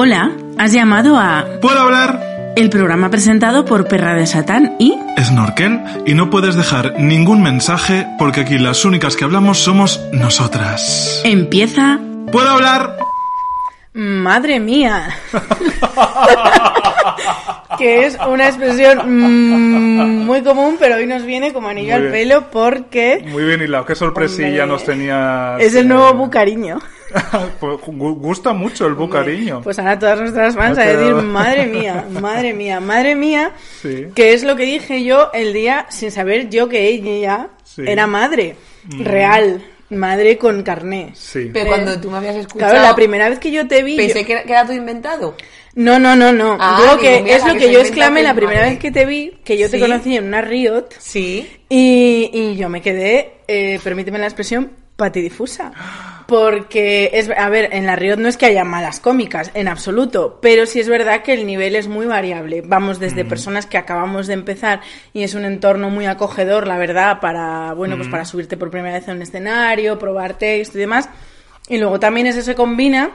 Hola, has llamado a ¿Puedo hablar? el programa presentado por Perra de Satán y Snorkel y no puedes dejar ningún mensaje porque aquí las únicas que hablamos somos nosotras. empieza ¿Puedo hablar? Madre mía. que es una expresión mm, muy común, pero hoy nos viene como anillo al pelo porque Muy bien hilado, qué sorpresilla Hombre, nos tenías. es el eh, nuevo bucariño. pues, gu- gusta mucho el bucariño. Pues ahora todas nuestras fans a decir, madre mía, madre mía, madre mía, Sí. que es lo que dije yo el día sin saber yo que ella Sí. era madre, real, madre con carné. Sí. Pero cuando tú me habías escuchado, Claro, la primera vez que yo te vi... pensé yo- que era, que era todo inventado. No, no, no, no. Ah, Digo digo, que mira, es lo que yo exclamé la primera madre. vez que te vi, que yo te conocí en una Riot Sí. y, y yo me quedé, eh, permíteme la expresión, patidifusa. Porque, es, a ver, en la Riot no es que haya malas cómicas, en absoluto, pero sí es verdad que el nivel es muy variable. Vamos desde personas que acabamos de empezar y es un entorno muy acogedor, la verdad, para, bueno, pues para subirte por primera vez a un escenario, probar texto y demás. Y luego también eso se combina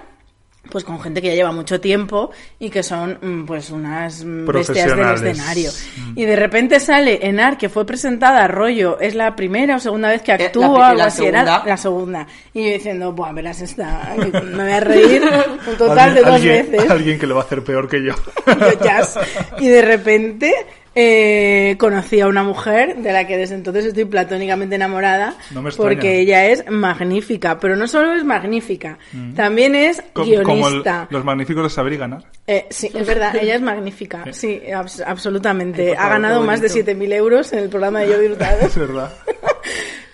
pues con gente que ya lleva mucho tiempo y que son mm, pues unas mm, bestias del escenario. Y de repente sale Enar, que fue presentada a rollo, es la primera o segunda vez que Eh, la actúa, la así, era segunda. la segunda. Y yo diciendo, buah, verás esta, me voy a reír un total de dos alguien- veces. Alguien que lo va a hacer peor que yo. Yo, jazz. Y de repente eh, conocí a una mujer de la que desde entonces estoy platónicamente enamorada No me extraña. porque ella es magnífica, pero no solo es magnífica, también es Co- Como el- guionista. los magníficos de saber y ganar. Eh, sí, es verdad, ella es magnífica, sí, abs- absolutamente. Ay, ha ganado más de bonito. 7.000 euros en el programa de Yo Hurtado. Es verdad.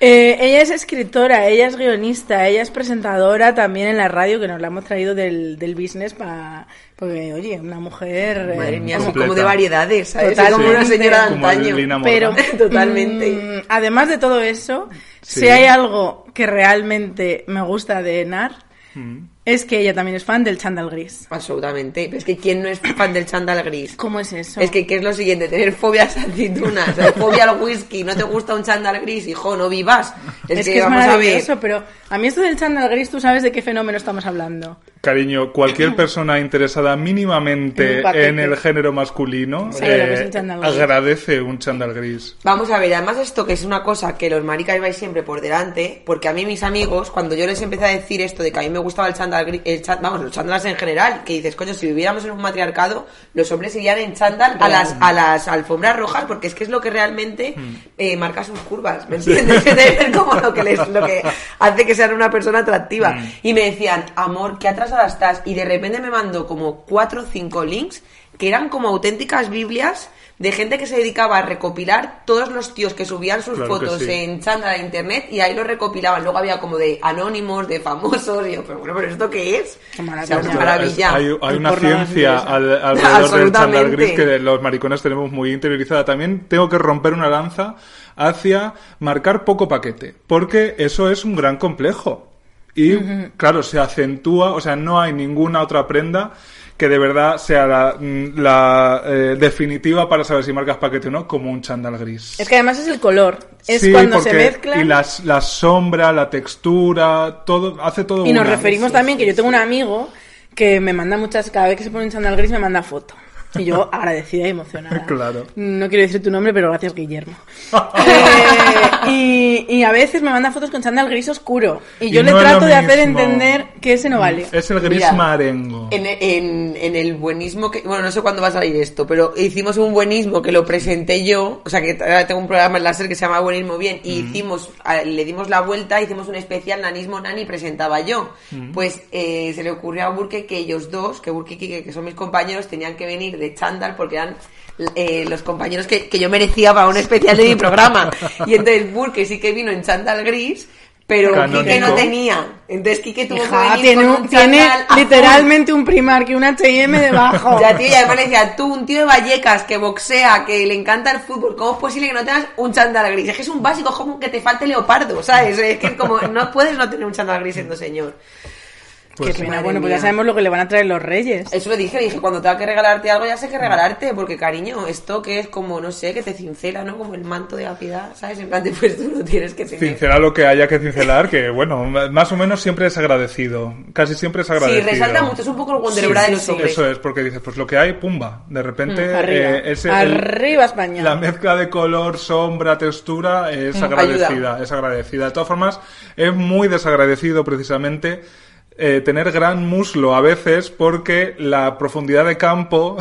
Eh, ella es escritora, ella es guionista, ella es presentadora también en la radio, que nos la hemos traído del, del business para... Porque, oye, una mujer... eh, Madre mía, como- son completa. como de variedades, ¿sabes? Totalmente. Como una señora de Como antaño. Pero, Totalmente. mm, además de todo eso, Sí. si hay algo que realmente me gusta de Enar, Mm. Es que ella también es fan del chándal gris. Absolutamente. Pero es que ¿quién no es fan del chándal gris? ¿Cómo es eso? Es que, ¿qué es lo siguiente? Tener fobia a las aceitunas, o fobia al whisky, no te gusta un chándal gris, hijo, no vivas. Es, Es que, que es vamos a ver. maravilloso, pero a mí esto del chándal gris, ¿tú sabes de qué fenómeno estamos hablando? Cariño, cualquier persona interesada En mínimamente en el género masculino eh, agradece un chándal gris. Vamos a ver, además esto que es una cosa que los maricas vais siempre por delante, porque a mí mis amigos, cuando yo les empecé a decir esto de que a mí me gustaba el chándal el vamos, los chándalas en general, que dices, coño, si viviéramos en un matriarcado, los hombres irían en chándal a las, a las alfombras rojas, porque es que es lo que realmente eh, marca sus curvas, ¿me entiendes? Debe ser como lo que, les, lo que hace que sean una persona atractiva. Y me decían, amor, qué atrasada estás, y de repente me mandó como cuatro o cinco links que eran como auténticas Biblias de gente que se dedicaba a recopilar todos los tíos que subían sus Claro fotos sí. en chándal a internet y ahí lo recopilaban. Luego había como de anónimos, de famosos, y yo, pero bueno, ¿pero esto qué es? Qué O sea, maravilla. una Es- maravilla. hay hay una ciencia al- alrededor del chándal gris que los maricones tenemos muy interiorizada. También tengo que romper una lanza hacia marcar poco paquete, porque eso es un gran complejo. Y claro, se acentúa, o sea, no hay ninguna otra prenda que de verdad sea la, mm, la, eh, definitiva para saber si marcas paquete o no, como un chándal gris. Es que además es el color, es Sí, cuando se mezclan... Y las, la sombra, la textura, todo, hace todo Y nos referimos también que yo tengo un amigo que me manda muchas, cada vez que se pone un chándal gris me manda foto. Y yo agradecida y emocionada. Claro. No quiero decir tu nombre, pero gracias, Guillermo. Eh, y, y a veces me manda fotos con chándal gris oscuro. Y yo Y le no es trato de hacer entender que ese no vale. Es el gris Mira, marengo. En, en, en el buenismo que, bueno, no sé cuándo va a salir esto, pero hicimos un buenismo que lo presenté yo, o sea que ahora tengo un programa en la SER que se llama Buenismo Bien, y hicimos, a- le dimos la vuelta, hicimos un especial Nanismo Nani presentaba yo. Pues eh, se le ocurrió a Burke que ellos dos, que Burke y Kike, que son mis compañeros, tenían que venir de chándal porque eran eh, los compañeros que, que yo merecía para un especial de mi programa. Y entonces Burke sí que vino en chándal gris, pero Canónico. Kike no tenía. Entonces Kike tuvo que Hija, venir tiene, con un- tiene literalmente un Primark y un H&M debajo. Ya, tío, y además le decía, tú, un tío de Vallecas que boxea, que le encanta el fútbol, ¿cómo es posible que no tengas un chándal gris? Es que es un básico, es como que te falte leopardo, ¿sabes? Es que como no puedes no tener un chándal gris siendo señor. Pues Qué sí. pena. Madre Bueno, pues ya sabemos lo que le van a traer los reyes. Eso le dije, le dije, cuando tenga que regalarte algo ya sé que regalarte, porque cariño, esto que es como, no sé, que te cincela, ¿no? Como el manto de la piedad, ¿sabes? En plan, de, pues tú lo tienes que tener. Cincela lo que haya que cincelar, que bueno, más o menos siempre es agradecido. Casi siempre es Sí, agradecido. resalta mucho, es un poco el Wonder Sí, Bra de sí, los sí. hombres. Eso es, porque dices, pues lo que hay, pumba. De repente, Mm, arriba. eh, ese- el- Arriba España. la mezcla de color, sombra, textura es Mm, agradecida. ayuda. Es agradecida. De todas formas, es muy desagradecido precisamente. Eh, tener gran muslo a veces porque la profundidad de campo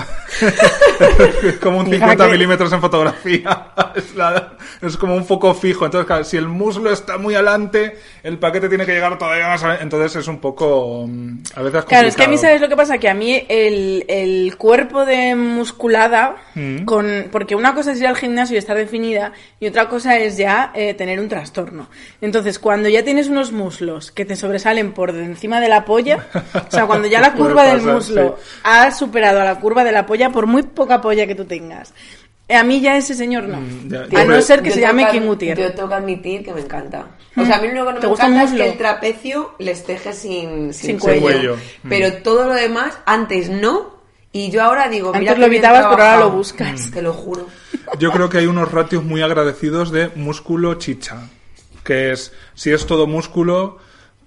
es como un Hija, 50 que- milímetros en fotografía es, la- es como un foco fijo entonces claro, si el muslo está muy adelante el paquete tiene que llegar todavía más entonces es un poco mm, a veces Claro, es que a mí, complicado. ¿sabes lo que pasa? Que a mí el, el cuerpo de musculada, Mm. con, porque una cosa es ir al gimnasio y estar definida, y otra cosa es ya eh, tener un trastorno. Entonces, cuando ya tienes unos muslos que te sobresalen por encima de la polla, o sea, cuando ya la curva del pasar, muslo sí. ha superado a la curva de la polla, por muy poca polla que tú tengas, eh, a mí ya ese señor no. Mm, ya. A no me- ser que se llame King Gutiérrez. Yo tengo que admitir que me encanta. O sea, a mí lo único que no ¿Te me gusta el encanta es que el trapecio les teje sin, Sin cuello. cuello. Pero todo lo demás, antes no. Y yo ahora digo, mira Antes lo evitabas, pero ahora lo buscas. Te lo juro. yo creo que hay unos ratios muy agradecidos de músculo chicha que es si es todo músculo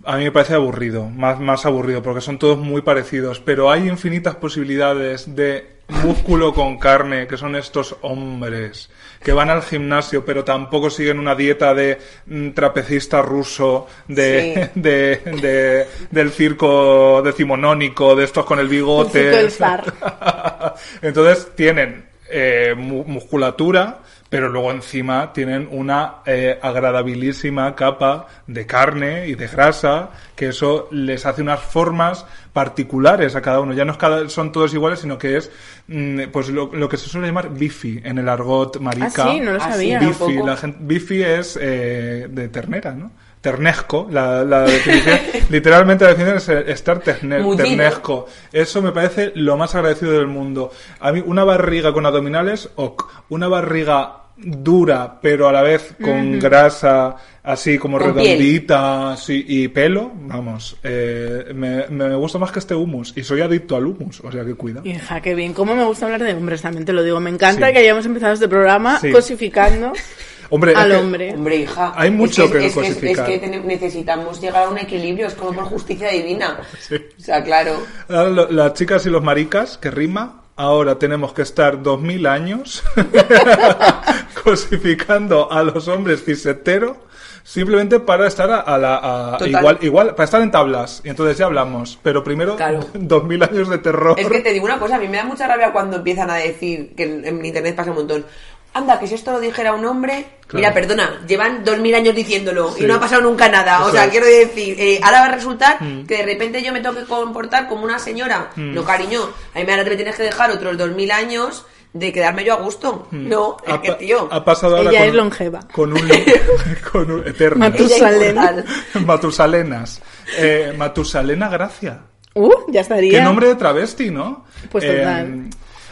a mí me parece aburrido, más, más aburrido, porque son todos muy parecidos, pero hay infinitas posibilidades de músculo con carne, que son estos hombres que van al gimnasio, pero tampoco siguen una dieta de mm, trapecista ruso, de, Sí. de, de- del circo decimonónico, de estos con el bigote. El. Entonces tienen eh, mu- musculatura, pero luego encima tienen una eh, agradabilísima capa de carne y de grasa, que eso les hace unas formas particulares a cada uno. Ya no es cada, son todos iguales, sino que es mm, pues lo, lo que se suele llamar bifi en el argot marica. Ah, sí, no lo Ah, sabía. bifi. Bifi, tampoco. la gente, bifi es eh, de ternera, ¿no? Ternesco, la, la definición, literalmente la definición es eh, estar terne- ternesco. Eso me parece lo más agradecido del mundo. A mí una barriga con abdominales, ok. Una barriga dura, pero a la vez con grasa, así como Con redondita, así, y pelo, vamos, eh, me, me gusta más que este humus. Y soy adicto al humus, o sea que cuida. Hija, qué bien. ¿Cómo me gusta hablar de hombres? También te lo digo. Me encanta Sí. que hayamos empezado este programa Sí. cosificando Hombre, es al que- hombre. Hombre, hija. Hay mucho es que es, es, es cosificar. que ten- necesitamos llegar a un equilibrio, es como por justicia divina. Sí. O sea, claro. Las chicas y los maricas, que rima, ahora tenemos que estar dos mil años cosificando a los hombres ciseteros simplemente para estar a, a la a- igual igual para estar en tablas. Y entonces ya hablamos. Pero primero Claro. dos mil años de terror. Es que te digo una cosa, a mí me da mucha rabia cuando empiezan a decir, que en internet pasa un montón, anda, que si esto lo dijera un hombre, Claro. mira, perdona, llevan dos mil años diciéndolo Sí. y no ha pasado nunca nada. o sea, es. Mm. quiero decir, eh, ahora va a resultar que de repente yo me tengo que comportar como una señora. No, cariño, a mí ahora me tienes que dejar otros dos mil años de quedarme yo a gusto. No, es Mm. ha, que tío. ha pasado ahora Ella con, es longeva. con un con un eterna Matu- Ella Matusalén. inmortal. Matusalenas eh, Matusalena Gracia Uh, ya estaría. Qué nombre de travesti, ¿no? Pues Eh, total.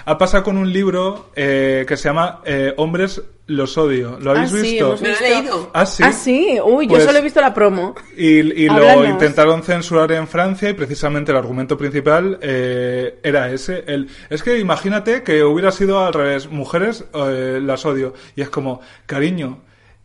Ha pasado con un libro eh, que se llama eh, Hombres los odio. ¿Lo habéis Ah, sí, visto? hemos Me lo he leído. Ah, sí. Ah, sí. Uy, Pues- yo solo he visto la promo. Y, y lo intentaron censurar en Francia y precisamente el argumento principal eh, era ese. El, es que imagínate que hubiera sido al revés. Mujeres eh, las odio. Y es como, cariño,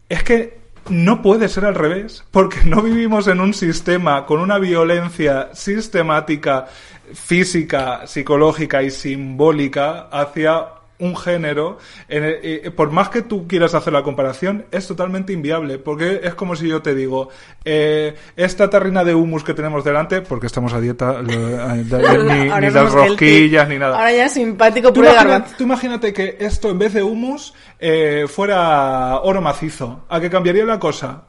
es que no puede ser al revés, porque no vivimos en un sistema con una violencia sistemática, física, psicológica y simbólica hacia un género, en el- eh, por más que tú quieras hacer la comparación, es totalmente inviable, porque es como si yo te digo, eh, esta tarrina de humus que tenemos delante, porque estamos a dieta, lo- eh, ni, las rosquillas, ni nada. Ahora ya simpático, Tú, imagina- tú imagínate que esto en vez de humus eh, fuera oro macizo. ¿A qué cambiaría la cosa?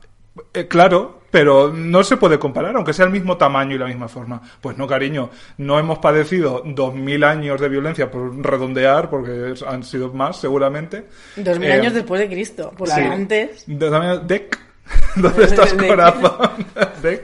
Claro, pero no se puede comparar, aunque sea el mismo tamaño y la misma forma. Pues no, cariño, no hemos padecido dos mil años de violencia por redondear, porque han sido más seguramente. Dos mil Eh, años después de Cristo. Sí. antes. De-. ¿Dónde estás, corazón?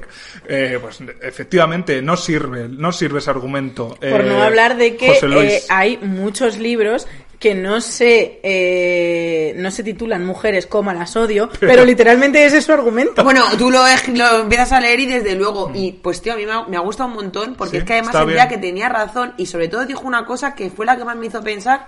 Eh, pues efectivamente, no sirve, no sirve ese argumento. Por Eh, no hablar de que eh, hay muchos libros que no se, eh, no se titulan Mujeres, coma, las odio, pero literalmente ese es su argumento. Bueno, tú lo, ej- lo empiezas a leer y desde luego, y pues tío, a mí me ha, me ha gustado un montón porque Sí, es que además sentía que tenía razón y sobre todo dijo una cosa que fue la que más me hizo pensar,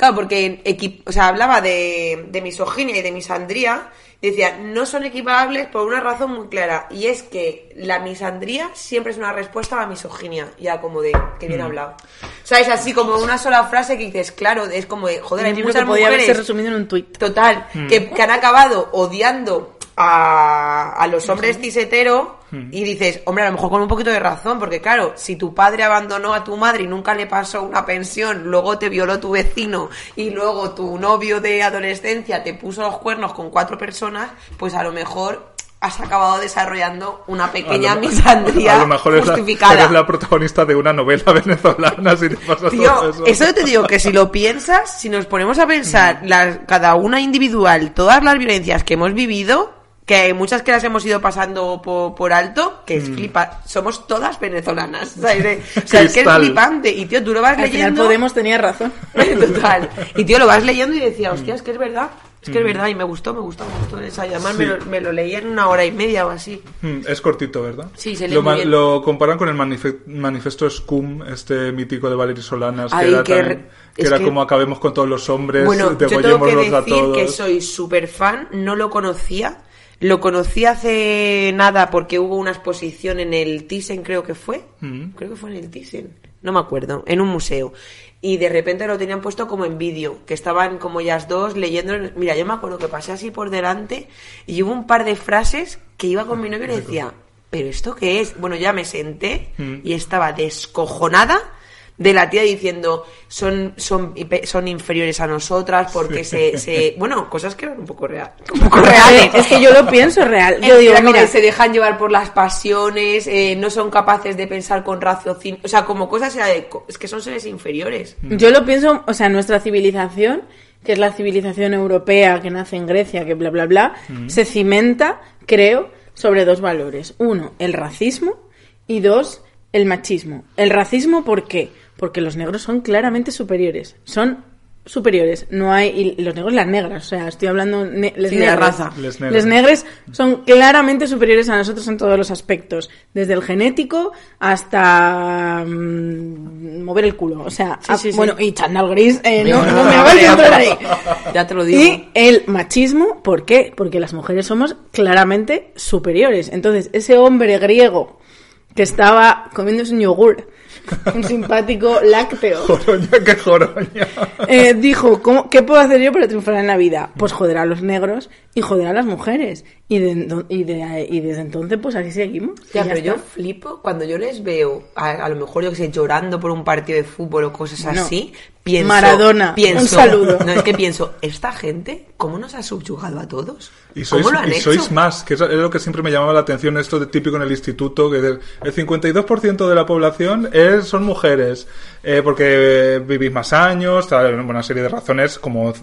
claro, porque equi- o sea, hablaba de, de misoginia y de misandría, y decía, no son equiparables por una razón muy clara, y es que la misandría siempre es una respuesta a la misoginia, ya como de, que Mm. bien hablado. O sea, es así como una sola frase que dices, claro, es como de, joder, hay muchas que podía haberse mujeres resumido en un tuit. Total, Mm. que, que han acabado odiando a, a los hombres cis hetero Mm. y dices, hombre, a lo mejor con un poquito de razón, porque claro, si tu padre abandonó a tu madre y nunca le pasó una pensión, luego te violó tu vecino y luego tu novio de adolescencia te puso los cuernos con cuatro personas, pues a lo mejor has acabado desarrollando una pequeña A lo- misandría a lo mejor es la- eres la protagonista de una novela venezolana si te pasa Tío, todo eso. eso te digo que si lo piensas, si nos ponemos a pensar las- cada una individual, todas las violencias que hemos vivido, que hay muchas que las hemos ido pasando por, por alto, que es flipa, somos todas venezolanas, ¿sabes? O sea, es que es flipante. Y tío, tú lo vas Al final leyendo. Podemos tenía razón. Total. Y tío, lo vas leyendo y decía, hostia, es que es verdad. Es que es verdad, y me gustó, me gustó, me gustó el ensayo. Además, me, lo, me lo leí en una hora y media o así. Mm, Es cortito, ¿verdad? Sí, se lee lo, muy ma- bien. lo comparan con el manife- manifiesto Scum, este mítico de Valery Solanas, Ay, que era, que tan- re- que es era que- como acabemos con todos los hombres, Bueno, yo tengo que a decir todos. que soy súper fan, no lo conocía. Lo conocí hace nada porque hubo una exposición en el Thyssen, creo que fue. Mm. Creo que fue en el Thyssen. No me acuerdo, en un museo. Y de repente lo tenían puesto como en vídeo, que estaban como ellas dos leyendo. Mira, yo me acuerdo que pasé así por delante y hubo un par de frases que iba con mi novio y le decía, ¿pero esto qué es? Bueno, ya me senté Mm. y estaba descojonada de la tía diciendo son son son inferiores a nosotras porque se, se bueno cosas que eran un poco real. Un poco reales. Es que yo lo pienso real. Yo digo, mira, se dejan llevar por las pasiones eh, no son capaces de pensar con raciocinio o sea como cosas es que son seres inferiores. Yo lo pienso, o sea, nuestra civilización, que es la civilización europea que nace en Grecia, que bla, bla, bla, se cimenta, creo, sobre dos valores. Uno, el racismo y dos, el machismo. El racismo, ¿por qué? Porque los negros son claramente superiores. Son superiores. No hay... Y los negros, las negras. O sea, estoy hablando... Ne les Sí, de la negres. raza. Les Les negres. son claramente superiores a nosotros en todos los aspectos. Desde el genético hasta mm, mover el culo. O sea, Sí, a- sí, sí. bueno, y chandal gris, eh, no, no me a hagáis ver, entrar ahí. ya te lo digo Y el machismo, ¿por qué? Porque las mujeres somos claramente superiores. Entonces, ese hombre griego que estaba comiéndose un yogur, un simpático lácteo, Joroña, qué joroña. eh, dijo, ¿cómo, ¿qué puedo hacer yo para triunfar en la vida? Pues joder a los negros y joder a las mujeres. Y, de, y, de- y desde entonces, pues así seguimos. Ya, pero yo flipo cuando yo les veo, a, a lo mejor yo que sé, llorando por un partido de fútbol o cosas No. así, pienso... Maradona, pienso, un saludo. No, es que pienso, esta gente, ¿cómo nos ha subyugado a todos? Y sois, ¿Cómo lo han y hecho? sois más, que es es lo que siempre me llamaba la atención, esto de típico en el instituto, que el el 52% de la población es, son mujeres, eh, porque vivís más años, una serie de razones como eh,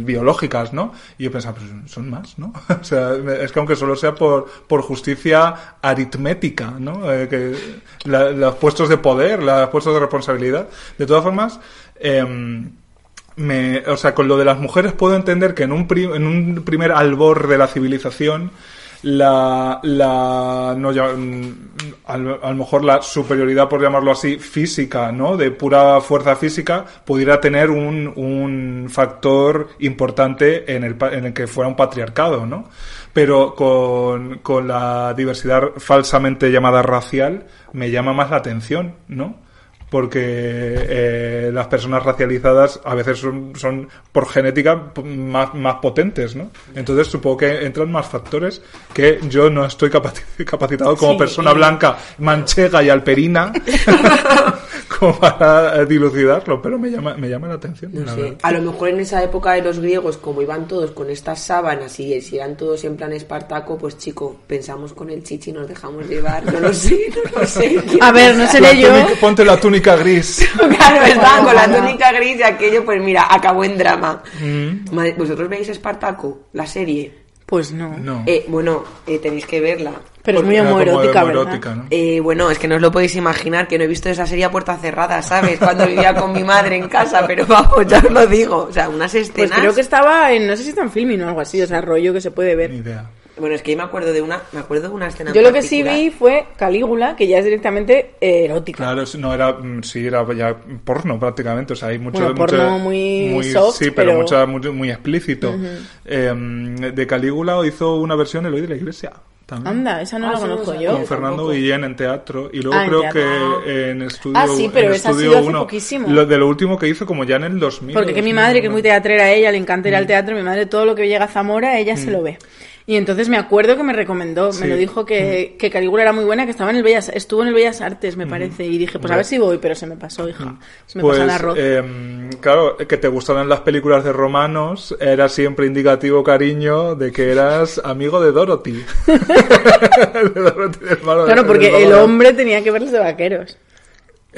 biológicas, ¿no? Y yo pensaba, pues son más, ¿no? o sea, es que aunque solo sea por, por justicia aritmética, ¿no? Eh, que los puestos de poder, los puestos de responsabilidad. De todas formas, em, me, o sea, con lo de las mujeres puedo entender que en un, pri- en un primer albor de la civilización, la, la no, ya- mm, a, a lo mejor la superioridad, por llamarlo así, física, ¿no? De pura fuerza física, pudiera tener un, un factor importante en el, en el que fuera un patriarcado, ¿no? Pero con, con la diversidad falsamente llamada racial, me llama más la atención, ¿no? Porque eh, las personas racializadas a veces son, son por genética más, más potentes, ¿no? Entonces supongo que entran más factores que yo no estoy capaci- capacitado como Sí, persona y- blanca, manchega y alperina como para eh, dilucidarlo, pero me llama, me llama la atención. No sé. A lo mejor en esa época de los griegos, como iban todos con estas sábanas y si eran todos en plan Espartaco, pues chico, pensamos con el chichi y nos dejamos llevar. No lo sé, no lo sé. A ver, no seré yo. túnica- ponte la túnica gris. Claro, estaban con la túnica gris y aquello, pues mira, acabó en drama. Mm. Madre- ¿Vosotros veis Espartaco, la serie? Pues no. No. Eh, bueno, eh, tenéis que verla. Pero es muy homoerótica, ¿verdad? homoerótica, ¿no? Eh, bueno, es que no os lo podéis imaginar, que no he visto esa serie a puerta cerrada, ¿sabes? Cuando vivía con mi madre en casa, pero vamos, ya os lo digo. O sea, unas Pues escenas... creo que estaba en, no sé si está en filming o algo así, o sea, rollo que se puede Ni ver. idea. Bueno, es que yo me acuerdo de una, me acuerdo de una escena en Yo lo que sí vi fue Calígula, que ya es directamente eh, erótica. Claro, no era, mm, sí, era ya porno prácticamente, o sea, hay mucho, Bueno, mucho- porno muy soft, sí, pero, pero- mucha- muy, muy explícito. Eh, de Calígula hizo una versión Eloy de la Iglesia. También. Anda, esa no Ah, la conozco yo. con Fernando tampoco. Guillén en teatro y luego Ah, creo teatro. que en estudio Ah, sí, pero esa ha sido hace uno, poquísimo. lo de lo último que hizo como ya en el 2000 Porque que mi 2000, madre, que es muy teatrera ella, le encanta ir Mm. al teatro, mi madre todo lo que llega a Zamora, ella se lo ve. Y entonces me acuerdo que me recomendó, Sí. me lo dijo que, que Calígula era muy buena, que estaba en el Bellas, estuvo en el Bellas Artes, me parece, y dije, pues a ver si voy, pero se me pasó, hija, se me pues pasó el arroz. em, claro que te gustaran las películas de romanos era siempre indicativo cariño de que eras amigo de Dorothy De Dorothy, del claro, porque el hombre tenía que ver los de vaqueros.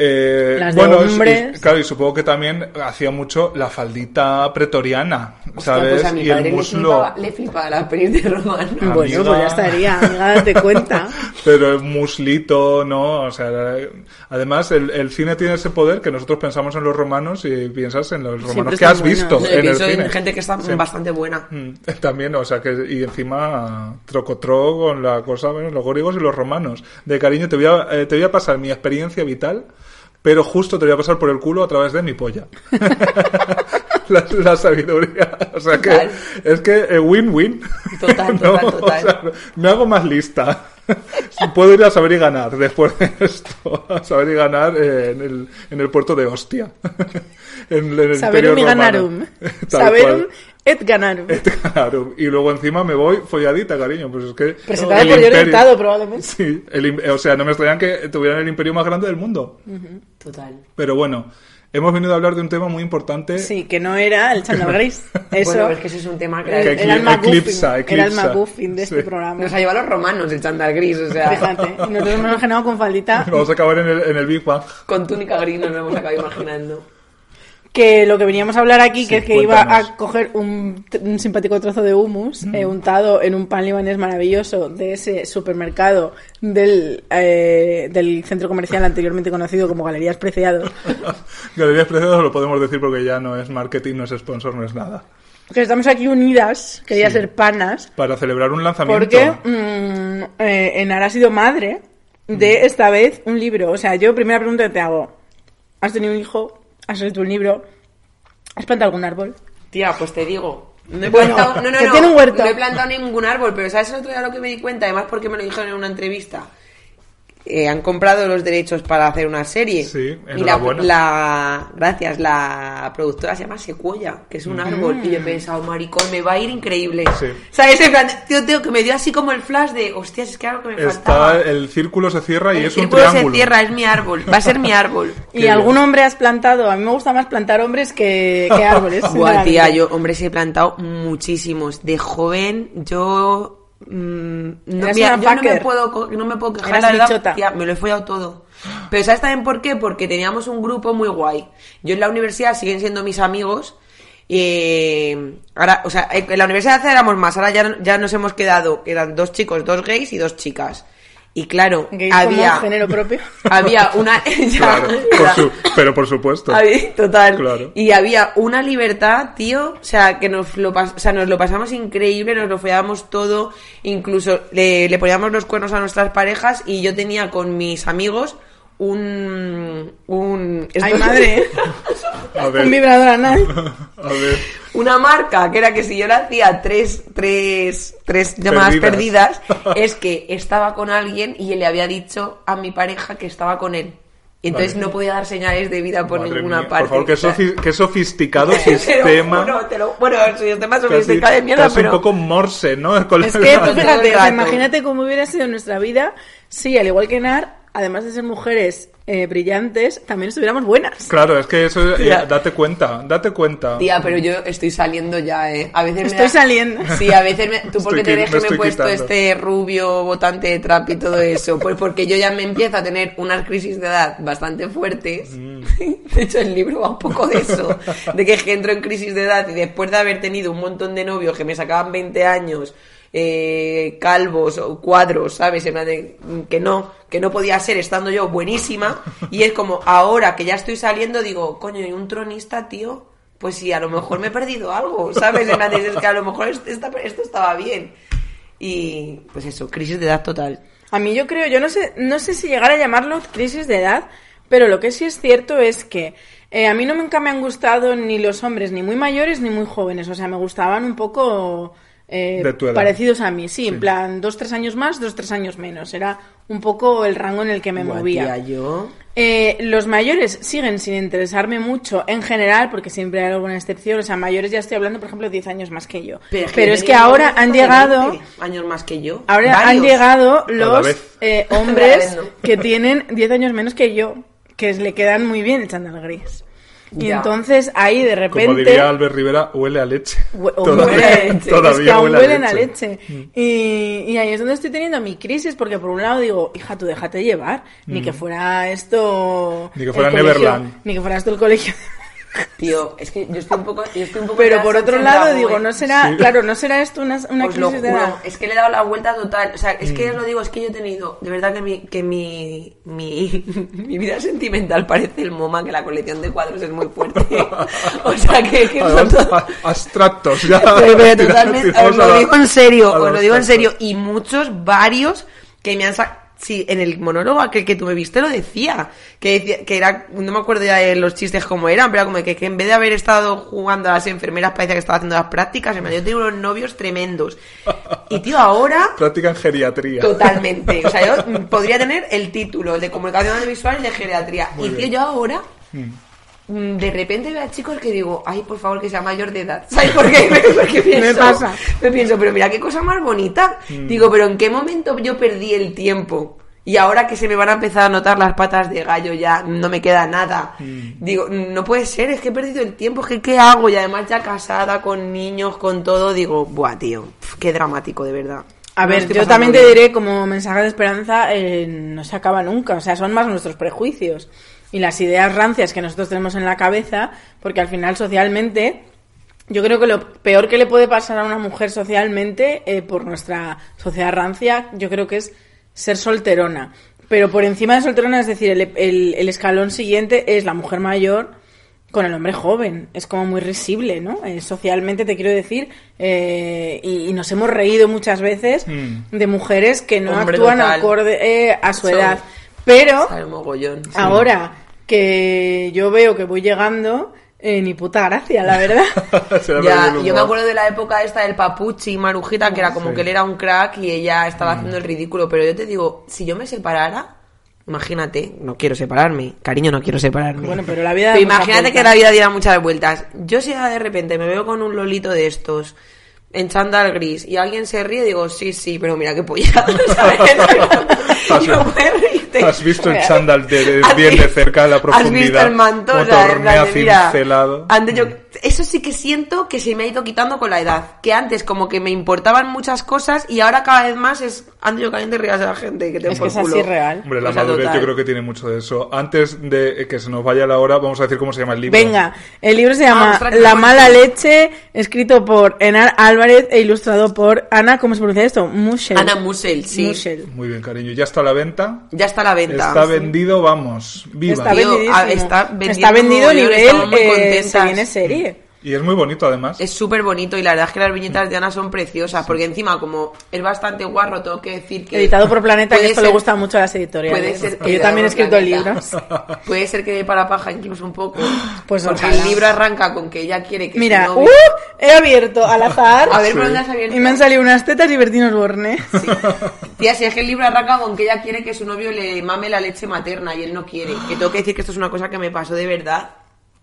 Eh, Las de bueno, es- hombres. y- claro, y supongo que también hacía mucho la faldita pretoriana, Hostia, ¿sabes? pues a mi y el muslo. flipaba, le flipaba la peli de. Amiga. Bueno, pues ya estaría, amiga, date cuenta. Pero el muslito, ¿no? O sea, además el, el cine tiene ese poder que nosotros pensamos en los romanos y piensas en los romanos que has visto buenos. en el cine. en gente que está Sí. bastante buena. Mm, También, o sea, que y encima trocotro con la cosa, bueno, los griegos y los romanos. De cariño, te voy a, eh, te voy a pasar mi experiencia vital, pero justo te voy a pasar por el culo a través de mi polla. la, la sabiduría. O sea que es que eh, win-win. Total, total, total. sea, me hago más lista. Puedo ir a saber y ganar después de esto. A saber y ganar eh, en, el, en el puerto de Ostia. en, en el Saberum Imperio y ganarum. Tal Saberum cual. et ganarum. Claro, y luego encima me voy folladita, cariño. Pues es que. Presentada el por Jordi imperio- Hurtado, probablemente. Sí, el o sea, no me extrañan que tuvieran el imperio más grande del mundo. Total. Pero bueno, hemos venido a hablar de un tema muy importante. Sí, que no era el chándal gris. Eso Bueno, es que ese es un tema que Que era el eclipsa, McGuffin, era el eclipsa. McGuffin de este Sí. programa. nos ha llevado a los romanos el chándal gris, o sea, Fíjate, y nosotros hemos imaginado con faldita Vamos a acabar en el, en el Big Bang. con túnica gris nos lo hemos acabado imaginando. Que lo que veníamos a hablar aquí, Sí, que es que iba a coger un, un simpático trozo de hummus eh, untado en un pan libanés maravilloso de ese supermercado del, eh, del centro comercial anteriormente conocido como Galerías Preciados. Galerías Preciadas lo podemos decir porque ya no es marketing, no es sponsor, no es nada. Que estamos aquí unidas, quería Sí. ser panas, Para celebrar un lanzamiento. porque mm, eh, Enara ha sido madre de esta vez un libro. O sea, yo primera pregunta que te hago. ¿Has tenido un hijo? ¿Has escrito un libro? ¿Has plantado algún árbol? Tía, pues te digo. No he Bueno, plantado, no, no, que no, tiene un huerto. no he plantado ningún árbol, pero ¿sabes el otro día lo que me di cuenta? Además, porque me lo dijeron en una entrevista. Eh, han comprado los derechos para hacer una serie. Sí, y la, la- gracias, la productora se llama Secuoya, que es un árbol. Y yo he pensado, maricón, me va a ir increíble. Sí. ¿Sabes? En plan, tío, tío, que me dio así como el flash de, hostias, es que algo que me faltaba. Está, el círculo se cierra y El es un círculo triángulo. se cierra, es mi árbol. Va a ser mi árbol. ¿Y Qué algún bien. hombre has plantado? A mí me gusta más plantar hombres que, que árboles. Buah, tía, yo hombres he plantado muchísimos. De joven, yo. Mm, no, Eras mira, una yo no me puedo, no me puedo quejar, Eras la verdad, tía, me lo he follado todo. Pero ¿sabes también por qué? Porque teníamos un grupo muy guay. Yo en la universidad siguen siendo mis amigos. eh, ahora, o sea, en la universidad éramos más, ahora ya, ya nos hemos quedado, que eran dos chicos, dos gays y dos chicas. Y claro, había. como género propio. Había una. ya, Claro, por era- su- pero por supuesto. Había- total. Claro. Y había una libertad, tío, o sea, que nos lo, o sea, nos lo pasamos increíble, nos lo follábamos todo, incluso le, le poníamos los cuernos a nuestras parejas y yo tenía con mis amigos un... un Ay, madre. A un ver, vibrador anal. a ver. Una marca que era que si yo le hacía tres, tres, tres llamadas Perdidas. perdidas, es que estaba con alguien y él le había dicho a mi pareja que estaba con él. Y entonces Vale. no podía dar señales de vida por Madre ninguna mía, parte. Por favor, qué, sofi- qué sofisticado Te lo sistema. juro, te lo- bueno, el sistema Casi- sofisticado de mierda, casi pero... un poco morse, ¿no? Con Es la- que tú Todo el fíjate, o sea, rato. imagínate cómo hubiera sido nuestra vida si, al igual que Nar, además de ser mujeres eh, brillantes, también estuviéramos buenas. Claro, es que eso, eh, date cuenta, date cuenta. Tía, pero yo estoy saliendo ya, ¿eh? A veces me Estoy da- saliendo. Sí, a veces me... ¿Tú por qué te crees me que me he puesto quitando. este rubio botante de trap y todo eso? Pues porque yo ya me empiezo a tener unas crisis de edad bastante fuertes. Mm. De hecho, el libro va un poco de eso. De que entro en crisis de edad y después de haber tenido un montón de novios que me sacaban 20 años eh, calvos o cuadros, ¿sabes? En que no, que no podía ser estando yo buenísima. Y es como, ahora que ya estoy saliendo, digo, coño, y un tronista, tío, pues sí, a lo mejor me he perdido algo, ¿sabes? En de, es que a lo mejor esto estaba bien. Y pues eso, crisis de edad total. A mí yo creo, yo no sé, no sé si llegar a llamarlo crisis de edad, pero lo que sí es cierto es que eh, a mí no nunca me han gustado ni los hombres ni muy mayores ni muy jóvenes, o sea, me gustaban un poco eh, De tu edad. parecidos a mí, sí, en plan dos, tres años más, dos, tres años menos, era un poco el rango en el que me Buah, movía. tía, yo... Eh, los mayores siguen sin interesarme mucho en general, porque siempre hay alguna excepción. O sea, mayores ya estoy hablando, por ejemplo, 10 años más que yo. Pero, es que ahora han llegado, 20 años más que yo. ahora han llegado los eh, hombres no. que tienen 10 años menos que yo, que le quedan muy bien el chándal gris. Y Ya. entonces ahí de repente... Como diría Albert Rivera, huele a leche. Hue- Todavía, huele a leche. todavía es que aún huele huelen a leche. Y, y ahí es donde estoy teniendo mi crisis, porque por un lado digo, hija, tú déjate llevar. Ni que fuera esto. Ni que fuera colegio- Neverland. Ni que fuera esto el colegio. Tío, es que yo estoy un poco... Yo estoy un poco Pero por otro lado, digo, ¿eh? no será. Sí. Claro, no será esto una, una Os crisis de edad. es que le he dado la vuelta total. O sea, es Mm. que os lo digo, es que yo he tenido, de verdad que mi, que mi, mi, mi vida sentimental parece el MoMA, que la colección de cuadros es muy fuerte. o sea, que, que Además, todo- a- abstractos, ya. Pero, totalmente, os lo digo en serio, os lo digo en serio. Y muchos, varios, que me han sacado... Sí, en el monólogo aquel que tú me viste lo decía. Que decía, que era, no me acuerdo ya de los chistes como eran, pero era como que, que en vez de haber estado jugando a las enfermeras parecía que estaba haciendo las prácticas. Plan, yo tengo unos novios tremendos. Y tío, ahora Práctica en geriatría. Totalmente. O sea, yo podría tener el título el de comunicación audiovisual y de geriatría. y tío, yo ahora mm, de repente veo a chicos que digo, ay, por favor, que sea mayor de edad. ¿Sabes por qué? Porque pienso, pasa. me pienso, pero mira qué cosa más bonita. Digo, pero ¿en qué momento yo perdí el tiempo? Y ahora que se me van a empezar a notar las patas de gallo ya no me queda nada. Digo, no puede ser, es que he perdido el tiempo, es que ¿qué hago? Y además ya casada, con niños, con todo, digo, buah, tío, pf, qué dramático, de verdad. A No ver, yo también te diré como mensaje de esperanza, eh, no se acaba nunca, o sea, son más nuestros prejuicios y las ideas rancias que nosotros tenemos en la cabeza, porque al final socialmente, yo creo que lo peor que le puede pasar a una mujer socialmente, eh, por nuestra sociedad rancia, yo creo que es ser solterona. Pero por encima de solterona, es decir, el, el- el escalón siguiente es la mujer mayor con el hombre joven. Es como muy risible, ¿no? Eh, socialmente te quiero decir, eh, y, y nos hemos reído muchas veces Mm. de mujeres que no Hombre, actúan acorde eh, a su edad. Pero Al mogollón. sí. ahora que yo veo que voy llegando, eh, ni puta gracia, la verdad. Ya, yo me acuerdo de la época esta del Papuchi y Marujita, que era como Sí. que él era un crack y ella estaba haciendo el ridículo. Pero yo te digo, si yo me separara, imagínate, no quiero separarme, cariño, no quiero separarme. Bueno, pero la vida Pero imagínate que la vida diera muchas vueltas. Yo si de repente me veo con un lolito de estos, en chándal gris, y alguien se ríe, digo, sí, sí, pero mira qué polla. ¿sabes? Yo reírte. Has visto el chándal de, de- ¿Has bien de cerca la ¿Has profundidad. visto el manto? O sea, tornea mira, cincelado. antes yo- eso sí que siento que se me ha ido quitando con la edad. Que antes como que me importaban muchas cosas y ahora cada vez más es ando yo caliente rías de la gente que te Es que es así real. Hombre, la O sea, madurez total. yo creo que tiene mucho de eso. Antes de que se nos vaya la hora, vamos a decir cómo se llama el libro. Venga, el libro se llama La mala leche, escrito por Enar Álvarez e ilustrado por Ana, ¿cómo se pronuncia esto? Mushel. Ana Musel, sí. Mushel. Muy bien, cariño. Ya está a la venta. Ya está a la venta. Está vendido, vamos. Viva. Está vendidísimo. ah, está vendiendo Está vendido a nivel eh, se viene serie. Y es muy bonito, además. Es súper bonito y la verdad es que las viñetas de Ana son preciosas porque encima como es bastante guarro tengo que decir que... Editado por Planeta, y esto le gusta mucho a las editoriales. Puede ser que yo también he escrito libros libros. Puede ser que dé para paja incluso un poco. Pues porque ojalá. el libro arranca con que ella quiere que Mira, su ¡uh! novio... He abierto al azar A ver, Sí. ¿por dónde has abierto? y me han salido unas tetas y Bertino Osborne. Sí. Tía, si es que el libro arranca con que ella quiere que su novio le mame la leche materna y él no quiere. Que tengo que decir que esto es una cosa que me pasó de verdad.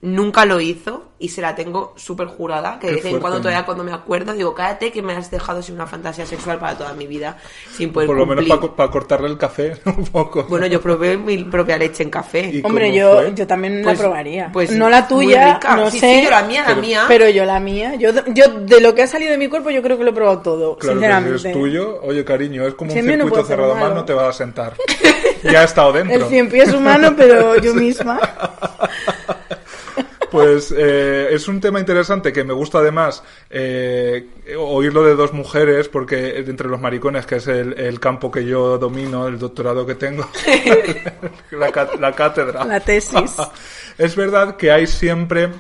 Nunca lo hizo y se la tengo súper jurada. Que de vez en cuando todavía cuando me acuerdo digo, cállate que me has dejado sin una fantasía sexual para toda mi vida sin poder Por lo menos cumplir. para cortarle el café un poco. Bueno, yo probé mi propia leche en café. ¿Y Hombre, yo, fue? yo también Pues- la probaría. pues no la tuya, no Sí, sé. sí, yo la mía, la Pero- mía. Pero yo la mía, yo, yo de lo que ha salido de mi cuerpo, yo creo que lo he probado todo, Claro, sinceramente. si es tuyo, oye cariño, es como Si un no circuito cerrado más, no te va a sentar. ya ha estado dentro. El cien pies humano, pero yo misma. Pues eh, es un tema interesante que me gusta además eh, oírlo de dos mujeres, porque entre los maricones, que es el, el campo que yo domino, el doctorado que tengo, la, la cátedra. La tesis. es verdad que hay siempre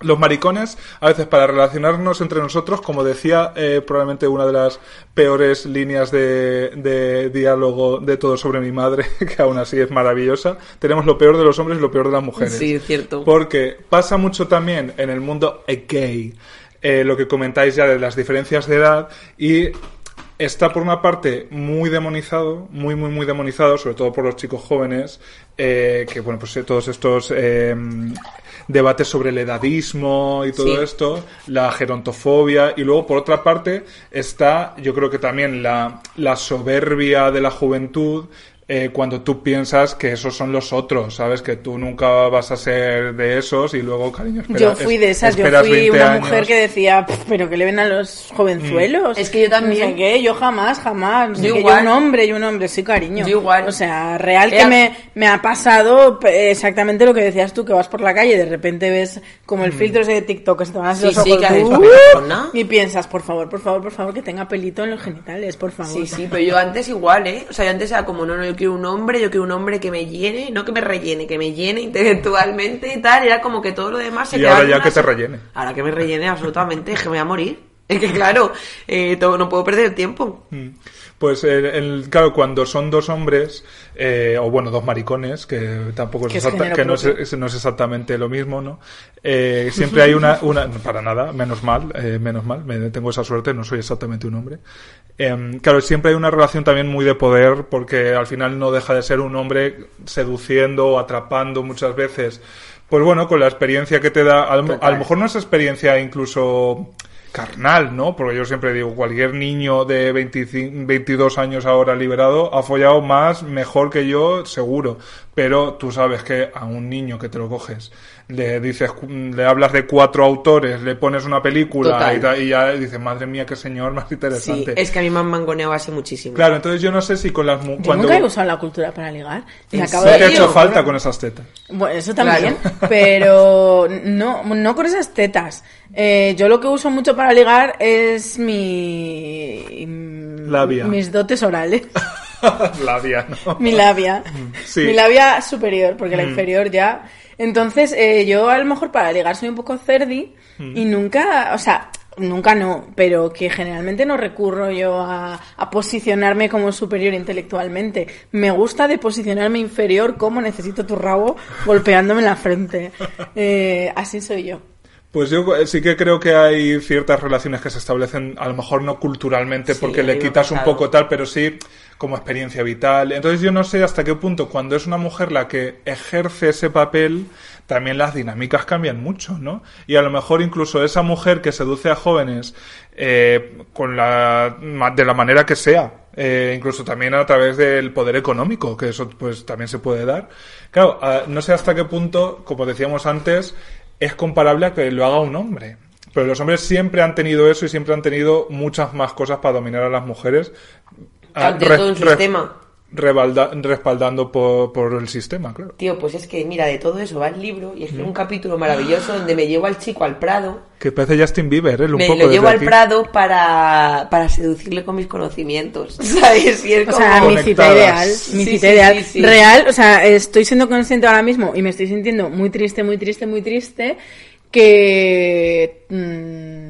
los maricones, a veces para relacionarnos entre nosotros, como decía eh, probablemente una de las peores líneas de, de diálogo de todo sobre mi madre, que aún así es maravillosa, tenemos lo peor de los hombres y lo peor de las mujeres. Sí, cierto. Porque pasa mucho también en el mundo gay, eh, lo que comentáis ya de las diferencias de edad y está por una parte muy demonizado, muy, muy, muy demonizado, sobre todo por los chicos jóvenes, eh, que bueno, pues eh, todos estos eh, debates sobre el edadismo y todo Sí. esto, la gerontofobia, y luego por otra parte está, yo creo que también la, la soberbia de la juventud, eh, cuando tú piensas que esos son los otros, ¿sabes? Que tú nunca vas a ser de esos y luego, cariño, espera, yo fui de es- esas, yo fui 20 una años. mujer que decía, "Pf, pero que le ven a los jovenzuelos. Mm. Es que yo también. No sé qué, yo jamás, jamás. No sé Yo igual. un hombre, yo un hombre, sí, cariño. Yo igual. O sea, real que me, me ha pasado exactamente lo que decías tú, que vas por la calle y de repente ves como el filtro ese de TikTok que se te van a hacer Mm. Sí, los ojos, que ¡uh! Y piensas, por favor, por favor, por favor, que tenga pelito en los genitales, por favor. Sí, sí, pero yo antes igual, ¿eh? O sea, yo antes era como, no, no, yo quiero un hombre, yo quiero un hombre que me llene, no que me rellene, que me llene intelectualmente y tal. Era como que todo lo demás se Y ahora ya que te se- rellene. Ahora que me rellene, absolutamente, es que me voy a morir. Es que claro, eh, todo, no puedo perder el tiempo. Mm. Pues el, el- claro, cuando son dos hombres, eh, o bueno, dos maricones, que tampoco es, Que exacta- que no es, no es exactamente lo mismo, ¿no? Eh, siempre hay una, para nada, menos mal, eh, menos mal, me, tengo esa suerte, no soy exactamente un hombre. Em, claro, siempre hay una relación también muy de poder, porque al final no deja de ser un hombre seduciendo o atrapando muchas veces. Pues bueno, con la experiencia que te da, a lo, a lo mejor no es experiencia incluso carnal, ¿no? Porque yo siempre digo, cualquier niño de 25, 22 años ahora liberado ha follado más, mejor que yo, seguro. Pero tú sabes que a un niño que te lo coges, le dices, le hablas de cuatro autores, le pones una película y, y ya dices, madre mía, qué señor más Sí, interesante. es que a mí me han mangoneado así muchísimo. Claro, entonces yo no sé si con las Yo cuando nunca he usado la cultura para ligar. Me ¿En acabo ¿Qué de te ha hecho falta con esas tetas? Bueno, eso también, Claro. pero no, no con esas tetas. Eh, yo lo que uso mucho para ligar es mi... Labia. Mis dotes orales. Labia, ¿no? mi labia. Sí. Mi labia superior, porque la Mm. inferior ya... Entonces, eh, yo a lo mejor para ligar soy un poco cerdi Mm. y nunca, o sea, nunca no, pero que generalmente no recurro yo a, a posicionarme como superior intelectualmente. Me gusta de posicionarme inferior como necesito tu rabo golpeándome en la frente. Eh, así soy yo. Pues yo eh, sí que creo que hay ciertas relaciones que se establecen, a lo mejor no culturalmente, porque le quitas un poco tal, pero sí como experiencia vital. Entonces yo no sé hasta qué punto, cuando es una mujer la que ejerce ese papel, también las dinámicas cambian mucho, ¿no? Y a lo mejor incluso esa mujer que seduce a jóvenes eh, con la, de la manera que sea, eh, incluso también a través del poder económico, que eso pues también se puede dar. Claro, ah, no sé hasta qué punto, como decíamos antes, es comparable a que lo haga un hombre. Pero los hombres siempre han tenido eso y siempre han tenido muchas más cosas para dominar a las mujeres. Ah, Ante re- todo un re- sistema. rebalda- respaldando por, por el sistema, claro. Tío, pues es que mira, de todo eso va el libro y es que un capítulo maravilloso donde me llevo al chico al Prado Que parece Justin Bieber, ¿eh? Un me poco lo llevo al aquí. Prado para, para seducirle con mis conocimientos, ¿sabes? Y es O como... sea, mi cita ideal, mi Sí, cita sí, ideal. sí, sí. Real, o sea, estoy siendo consciente ahora mismo y me estoy sintiendo muy triste, muy triste, muy triste que mm,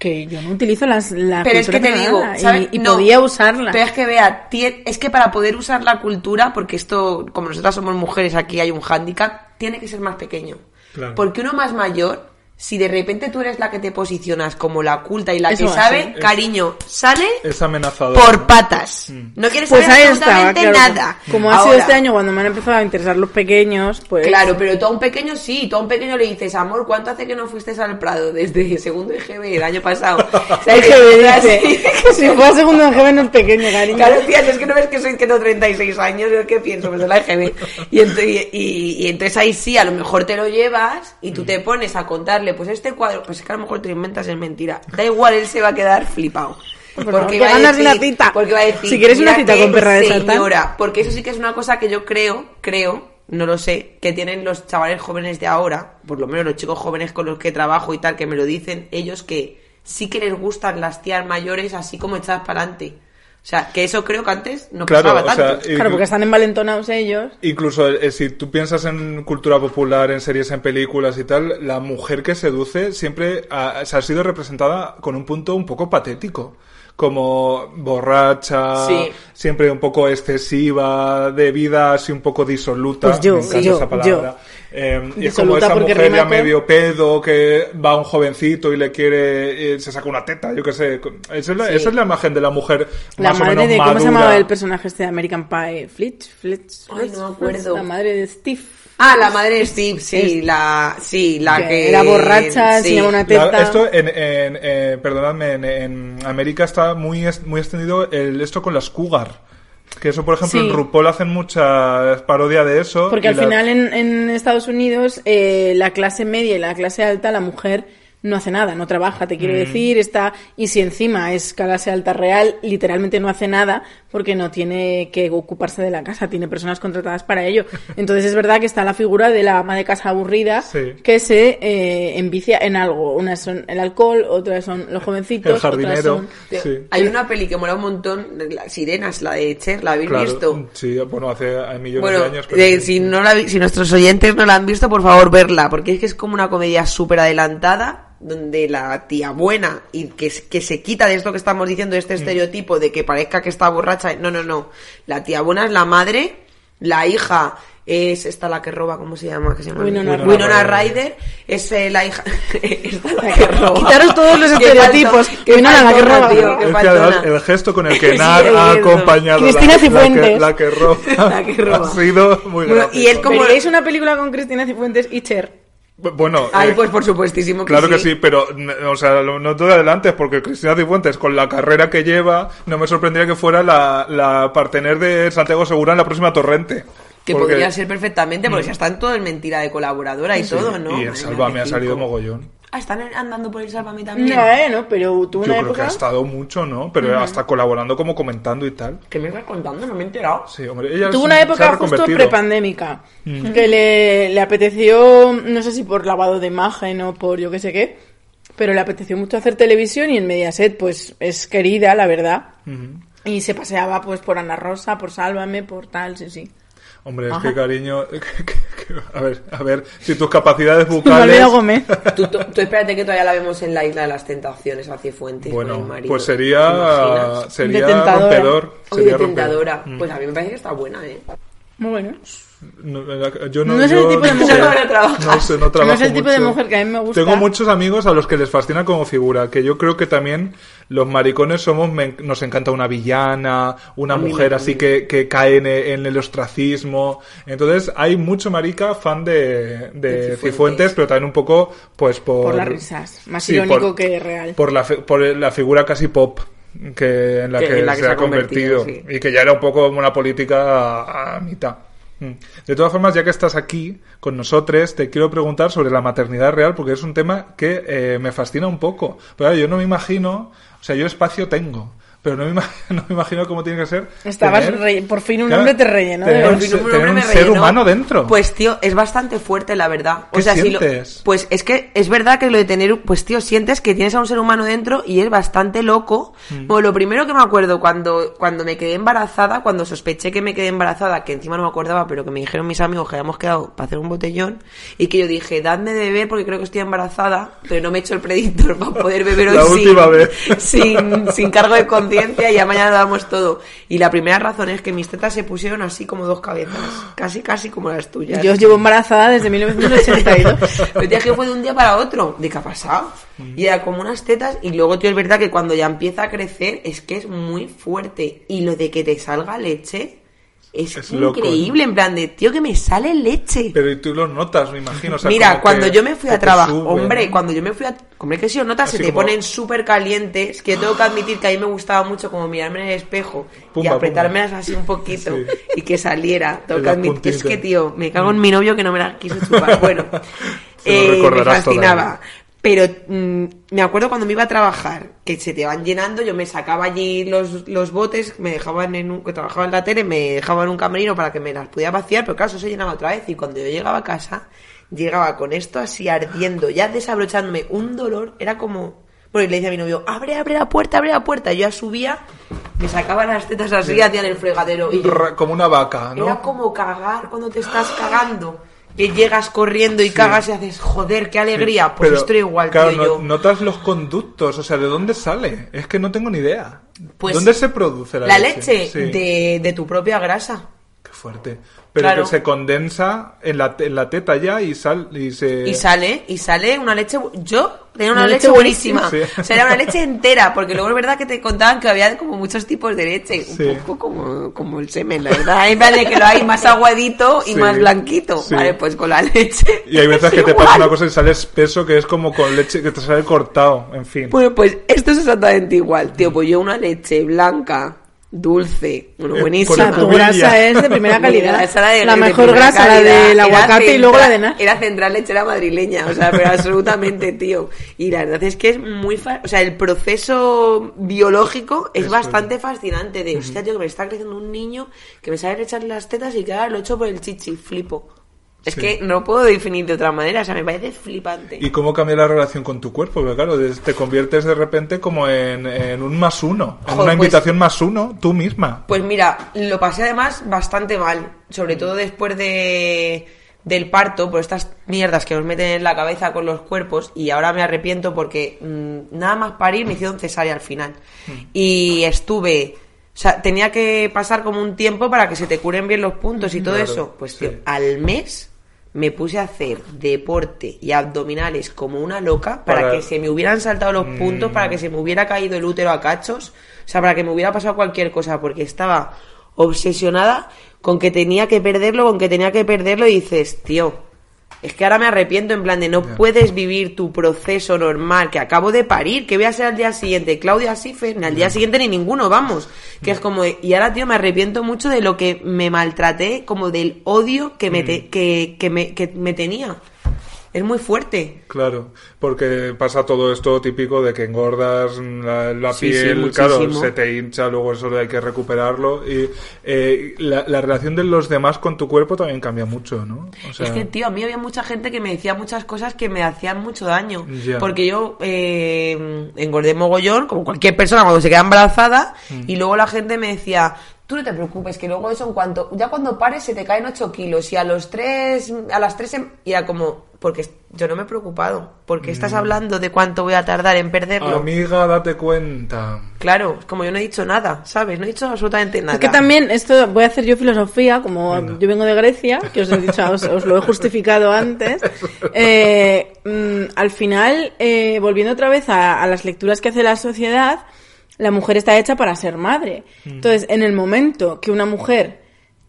que yo no utilizo las la Pero es que te para digo, y- ¿sabes? y, No, podía usarla. Pero es que vea, tie- es que para poder usar la cultura, porque esto, como nosotras somos mujeres, aquí hay un hándicap, tiene que ser más pequeño. Claro. Porque uno más mayor, si de repente tú eres la que te posicionas como la culta y la Eso que sabe, cariño, sale Es amenazador. por patas. No quieres Pues saber estaba, absolutamente claro. nada. Como ha sido este año cuando me han empezado a interesar los pequeños, pues Claro, pero tú a un pequeño sí, tú a un pequeño le dices, amor, ¿cuánto hace que no fuiste al Prado desde segundo EGB el año pasado? ¿Sabes? EGB dice, si fue a segundo de GB no es pequeño, cariño. Claro, tía, es que no ves que soy que tengo 36 años, yo qué pienso, pues de la EGB. Y, y, y- y entonces ahí sí, a lo mejor te lo llevas y tú te pones a contarle, pues este cuadro, pues es que a lo mejor te lo inventas es mentira. Da igual, él se va a quedar flipado. Por favor, que va a ganas de una cita. Porque va a decir, Si quieres una "Mira cita con perra de Satán". señora, porque eso sí que es una cosa que yo creo, creo, no lo sé, que tienen los chavales jóvenes de ahora, por lo menos los chicos jóvenes con los que trabajo y tal, que me lo dicen ellos que sí que les gustan las tías mayores así como echadas para adelante. O sea, que eso creo que antes no Claro, pasaba o sea, tanto. y- Claro, porque están envalentonados ellos. Incluso eh, si tú piensas en cultura popular, en series, en películas y tal, la mujer que seduce siempre ha, se ha sido representada con un punto un poco patético. Como borracha, Sí. siempre un poco excesiva, de vida así un poco disoluta. Pues yo, me encanta yo, esa palabra. Eh, y es como esa mujer ya medio pedo que va a un jovencito y le quiere, eh, se saca una teta, yo qué sé. Esa es la, Sí. esa es la imagen de la mujer La más o madre menos de. ¿Cómo se llamaba el personaje este de American Pie? Flitch, Flitch. Ay, Flitch, no me Flitch, acuerdo. La madre de Steve. Ah, la madre de Steve, sí, Es- la, sí, la que que... era borracha, sí. una La- teta. esto en, en, eh, perdonadme, en, en América está muy, es- muy extendido el, esto con las cougar. Que eso, por ejemplo, Sí. en RuPaul hacen mucha parodia de eso. Porque al la- final en, en Estados Unidos eh, la clase media y la clase alta, la mujer no hace nada, no trabaja, te Mm. quiero decir, está y si encima es clase alta real, literalmente no hace nada porque no tiene que ocuparse de la casa, tiene personas contratadas para ello. Entonces es verdad que está la figura de la ama de casa aburrida Sí. que se eh, envicia en algo. Unas son el alcohol, otras son los jovencitos, El otras jardinero. son Sí. Hay una peli que mola un montón, las sirenas, la de Cher, ¿la habéis Claro, visto? Sí, bueno, hace millones Bueno, de años. pero eh, si, no la vi- si nuestros oyentes no la han visto, por favor, verla, porque es que es como una comedia súper adelantada, donde la tía buena, y que, que se quita de esto que estamos diciendo, de este Mm. estereotipo de que parezca que está borracha. No, no, no. La tía buena es la madre, la hija es esta la que roba, ¿cómo se llama? ¿Qué se llama? Winona Winona Ryder. Ryder, es eh, la hija... esta la que roba. Quitaros todos los estereotipos. Winona la que roba. tío, Es que además el gesto con el que Nar ha acompañado Cristina la, la que, Cifuentes. la que roba La que roba. ha sido muy Bueno, gracioso. y él como- ¿Veríais una película con Cristina Cifuentes y Cher? Bueno, Ay, eh, pues por supuestísimo que Claro sí. que sí, pero, o sea, lo- no te adelantes, porque Cristina Cifuentes, con la carrera que lleva, no me sorprendería que fuera la, la partener de Santiago Segura en la próxima Torrente. Que Porque- podría ser perfectamente, porque ya están todo en mentira de colaboradora y todo, ¿no? Y mía, Sálvame ha salido mogollón. Ah, están andando por el Sálvame también. No, eh, no, pero tuvo Yo una creo que época... ha estado mucho, ¿no? Pero hasta colaborando como comentando y tal. ¿Qué me estás contando? No me he enterado. Sí, hombre, ella Tuvo se- una época justo prepandémica que le, le apeteció, no sé si por lavado de imagen o por yo qué sé qué, pero le apeteció mucho hacer televisión y en Mediaset pues es querida, la verdad. Y se paseaba pues por Ana Rosa, por Sálvame, por tal, sí, sí. Hombre, es Ajá. que cariño... que- que- que- a ver, a ver, si tus capacidades bucales... Gómez. Tú, tú- tú espérate que todavía la vemos en la isla de las tentaciones a Cifuentes con el Bueno, marido. pues ¿Te sería, sería De tentadora. rompedor. Oye, Sería tentadora. rompedor. Pues a mí me parece que está buena, ¿eh? Muy bueno. No, yo no, No es el yo tipo de no mujer que trabajas. no sé, no No es trabajo el tipo de mucho. mujer que a mí me gusta. Tengo muchos amigos a los que les fascina como figura, que yo creo que también los maricones somos, me- nos encanta una villana, una mujer así que, que cae en, en el ostracismo. Entonces hay mucho marica fan de, de, De Cifuentes. Cifuentes, pero también un poco, pues por... Por las risas. Más Sí, irónico por- que real. Por la, por la figura casi pop que en la Que- que, en la que se, ha convertido, sí. y que ya era un poco como una política a, a mitad. Mm. De todas formas, ya que estás aquí con nosotros, te quiero preguntar sobre la maternidad real, porque es un tema que eh, me fascina un poco. Pero yo no me imagino, o sea, yo espacio tengo, pero no me, imag- no me imagino cómo tiene que ser. Estabas tener- re- por fin un Claro, hombre te rellenó. tener de un un tener un me ser rellenó. humano dentro. Pues tío, es bastante fuerte la verdad. ¿Qué o sea, si lo- sientes? pues es que es verdad que lo de tener, pues tío, sientes que tienes a un ser humano dentro y es bastante loco. Mm. Bueno, lo primero que me acuerdo cuando, cuando me quedé embarazada, cuando sospeché que me quedé embarazada, que encima no me acordaba, pero que me dijeron mis amigos que habíamos quedado para hacer un botellón, y que yo dije, dadme de beber porque creo que estoy embarazada, pero no me he hecho el predictor para poder beber hoy La sin, última vez. sin, sin cargo de conciencia y ya mañana lo damos todo. Y la primera razón es que mis tetas se pusieron así como dos cabezas, casi casi como las tuyas. Yo os llevo embarazada desde 1982. Pero tía, que fue de un día para otro. ¿De qué ha pasado? Y era como unas tetas. Y luego, tío, es verdad que cuando ya empieza a crecer, es que es muy fuerte. Y lo de que te salga leche es, Es loco, increíble. En plan de, tío, que me sale leche. Pero y tú lo notas, me imagino. o sea, Mira, cuando que- yo me fui a trabajar, hombre, ¿no? cuando yo me fui a... Hombre, que si os notas, Así se te como- ponen súper calientes, que tengo que admitir que a mí me gustaba mucho como mirarme en el espejo y Pumba, apretármelas así un poquito Sí. y que saliera. Tengo En que admitir, es que, tío, me cago en mi novio que no me la quiso chupar. Bueno, lo eh, me fascinaba. todavía. Pero mm, me acuerdo cuando me iba a trabajar, que se te van llenando, yo me sacaba allí los, los botes, me dejaban en un, que trabajaba en la tele, me dejaban en un camerino para que me las pudiera vaciar, pero claro, eso se llenaba otra vez. Y cuando yo llegaba a casa, llegaba con esto así ardiendo, ya desabrochándome un dolor, era como... Bueno, y le decía a mi novio, abre, abre la puerta, abre la puerta. Y yo ya subía, me sacaba las tetas así, hacían el fregadero. Y yo- Como una vaca, ¿no? era como cagar cuando te estás cagando. Que llegas corriendo y cagas y haces, joder, qué alegría. Pues Pero, estoy igual, claro, tío, no- yo. notas los conductos, o sea, ¿de dónde sale? Es que no tengo ni idea. Pues, ¿Dónde se produce la, La leche, Sí. de, de tu propia grasa. Qué fuerte. Pero Claro. que se condensa en la, en la teta ya y, sal, y se... Y sale, y sale una leche. Yo tenía una, Una leche, leche buenísima. buenísima. O sea, era una leche entera, porque luego es verdad que te contaban que había como muchos tipos de leche. Sí. Un poco como, como el semen, la verdad. Plan de que lo hay más aguadito y Sí. más blanquito. Sí. Vale, pues con la leche. Y hay veces es que te pasa una cosa y sale espeso que es como con leche que te sale cortado, en fin. Bueno, pues esto es exactamente igual, tío. Pues yo una leche blanca, dulce, bueno, Eh, O buenísima. tu grasa es de primera calidad. era de- la de mejor grasa, la del aguacate y luego la de nada. Era central lechera madrileña, o sea, pero absolutamente, tío. Y la verdad es que es muy... fa- O sea, el proceso biológico es Eso bastante fascinante. De, hostia, tío, que me está creciendo un niño que me sabe echar las tetas y que ahora lo echo por el chichi, flipo. Es Sí. que no puedo definir de otra manera, o sea, me parece flipante. ¿Y cómo cambia la relación con tu cuerpo? Porque claro, te conviertes de repente como en, en un más uno, en Joder, una pues- invitación más uno, tú misma. Pues mira, lo pasé además bastante mal, sobre todo después de del parto, por estas mierdas que nos meten en la cabeza con los cuerpos y ahora me arrepiento porque mm, nada más parir me hicieron cesárea al final. Y estuve, o sea, tenía que pasar como un tiempo para que se te curen bien los puntos y todo Claro, eso. Pues sí. tío, al mes me puse a hacer deporte y abdominales como una loca para, Para- que se me hubieran saltado los puntos, para que se me hubiera caído el útero a cachos, o sea, para que me hubiera pasado cualquier cosa, porque estaba obsesionada con que tenía que perderlo, con que tenía que perderlo y dices, tío, es que ahora me arrepiento en plan de no puedes vivir tu proceso normal, que acabo de parir, que voy a ser al día siguiente, Claudia Schiffer, ni al día siguiente ni ninguno, vamos, que es como, de- y ahora tío me arrepiento mucho de lo que me maltraté, como del odio que me, te- que, que me, que me tenía. Es muy fuerte. Claro, porque pasa todo esto típico de que engordas la, la Sí, sí, piel, claro, se te hincha, luego eso hay que recuperarlo. Y eh, la, la relación de los demás con tu cuerpo también cambia mucho, ¿no? O sea, Es que, tío, a mí había mucha gente que me decía muchas cosas que me hacían mucho daño. Porque yo eh, engordé mogollón, como cualquier persona cuando se queda embarazada, Mm. y luego la gente me decía, tú no te preocupes, que luego eso en cuanto, ya cuando pares se te caen 8 kilos, y a los 3, a las 3, y era como, porque yo no me he preocupado, porque Mm. estás hablando de cuánto voy a tardar en perderlo. amiga, date cuenta. Claro, como yo no he dicho nada, ¿sabes? No he dicho absolutamente nada. Es que también, esto voy a hacer yo filosofía, como yo vengo de Grecia, que os he dicho, os, os lo he justificado antes. Eh, mm, al final, eh, volviendo otra vez a, a las lecturas que hace la sociedad, la mujer está hecha para ser madre. Entonces, en el momento que una mujer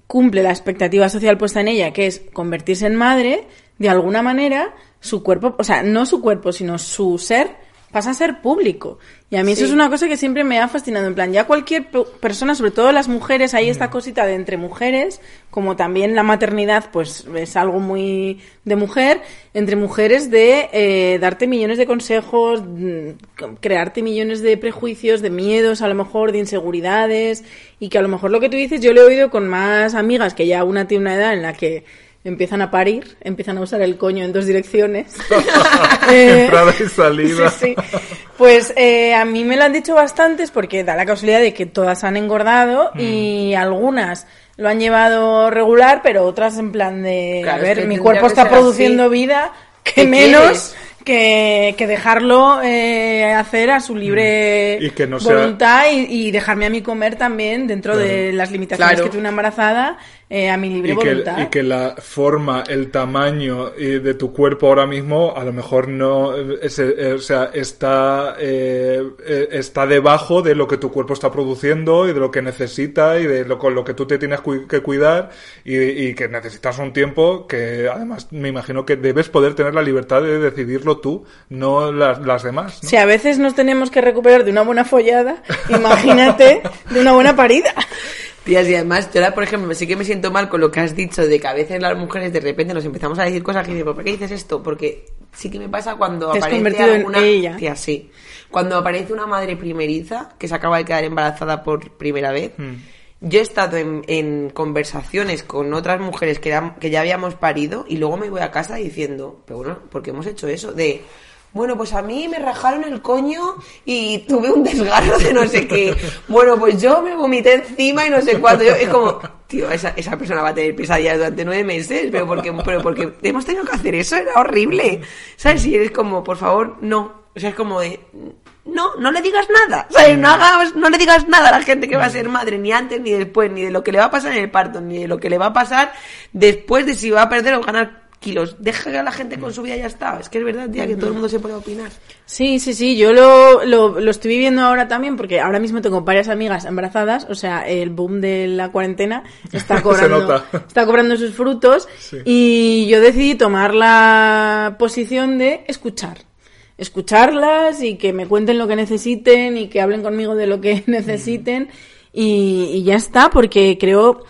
cumple la expectativa social puesta en ella, que es convertirse en madre, de alguna manera, su cuerpo, o sea, no su cuerpo, sino su ser, pasa a ser público. Y a mí eso es una cosa que siempre me ha fascinado. En plan, ya cualquier pe- persona, sobre todo las mujeres, hay esta cosita de entre mujeres, como también la maternidad, pues es algo muy de mujer, entre mujeres de eh, darte millones de consejos, mm, crearte millones de prejuicios, de miedos, a lo mejor, de inseguridades, y que a lo mejor lo que tú dices, yo lo he oído con más amigas, que ya una tiene una edad en la que empiezan a parir, empiezan a usar el coño en dos direcciones. Entrada y salida. Sí, sí. Pues eh, a mí me lo han dicho bastantes porque da la casualidad de que todas han engordado Mm. y algunas lo han llevado regular, pero otras en plan de, Claro, a es ver, que mi cuerpo está produciendo así. vida, que ¿Qué menos quieres? que, que dejarlo eh, hacer a su libre Mm. Y que no sea- voluntad y, y dejarme a mí comer también dentro de las limitaciones Claro. que tiene una embarazada eh, a mi libre Y que, voluntad. y que la forma, el tamaño eh, de tu cuerpo ahora mismo a lo mejor no, eh, es- eh, o sea, está, eh, está debajo de lo que tu cuerpo está produciendo y de lo que necesita y de lo con lo que tú te tienes cu- que cuidar y, y que necesitas un tiempo que además me imagino que debes poder tener la libertad de decidirlo tú, no las, las demás. ¿no? Si a veces nos tenemos que recuperar de una buena follada, imagínate de una buena parida. Tías, y además, yo ahora, por ejemplo, sí que me siento mal con lo que has dicho de que a veces las mujeres de repente nos empezamos a decir cosas que dices, ¿por qué dices esto? Porque sí que me pasa cuando Te has aparece convertido en alguna... ella. Tía, sí. Cuando aparece una madre primeriza que se acaba de quedar embarazada por primera vez. Mm. Yo he estado en, en conversaciones con otras mujeres que, eran- que ya habíamos parido y luego me voy a casa diciendo, pero bueno, ¿por qué hemos hecho eso? De, bueno, pues a mí me rajaron el coño y tuve un desgarro de no sé qué. Bueno, pues yo me vomité encima y no sé cuánto. Yo, es como, tío, esa, esa persona va a tener pesadillas durante nueve meses, pero porque, pero porque hemos tenido que hacer eso, era horrible. ¿Sabes? Y eres como, por favor, no. O sea, es como de, no, no le digas nada. ¿Sabes? No, hagas, no le digas nada a la gente que va a ser madre, ni antes ni después, ni de lo que le va a pasar en el parto, ni de lo que le va a pasar después de si va a perder o ganar kilos. Deja a la gente con su vida y ya está. Es que es verdad, tía, que todo el mundo se puede opinar. Sí, sí, sí, yo lo, lo, lo estoy viviendo ahora también porque ahora mismo tengo varias amigas embarazadas, o sea, el boom de la cuarentena está cobrando, nota. está cobrando sus frutos Sí. y yo decidí tomar la posición de escuchar. Escucharlas y que me cuenten lo que necesiten y que hablen conmigo de lo que necesiten y, y ya está, porque creo,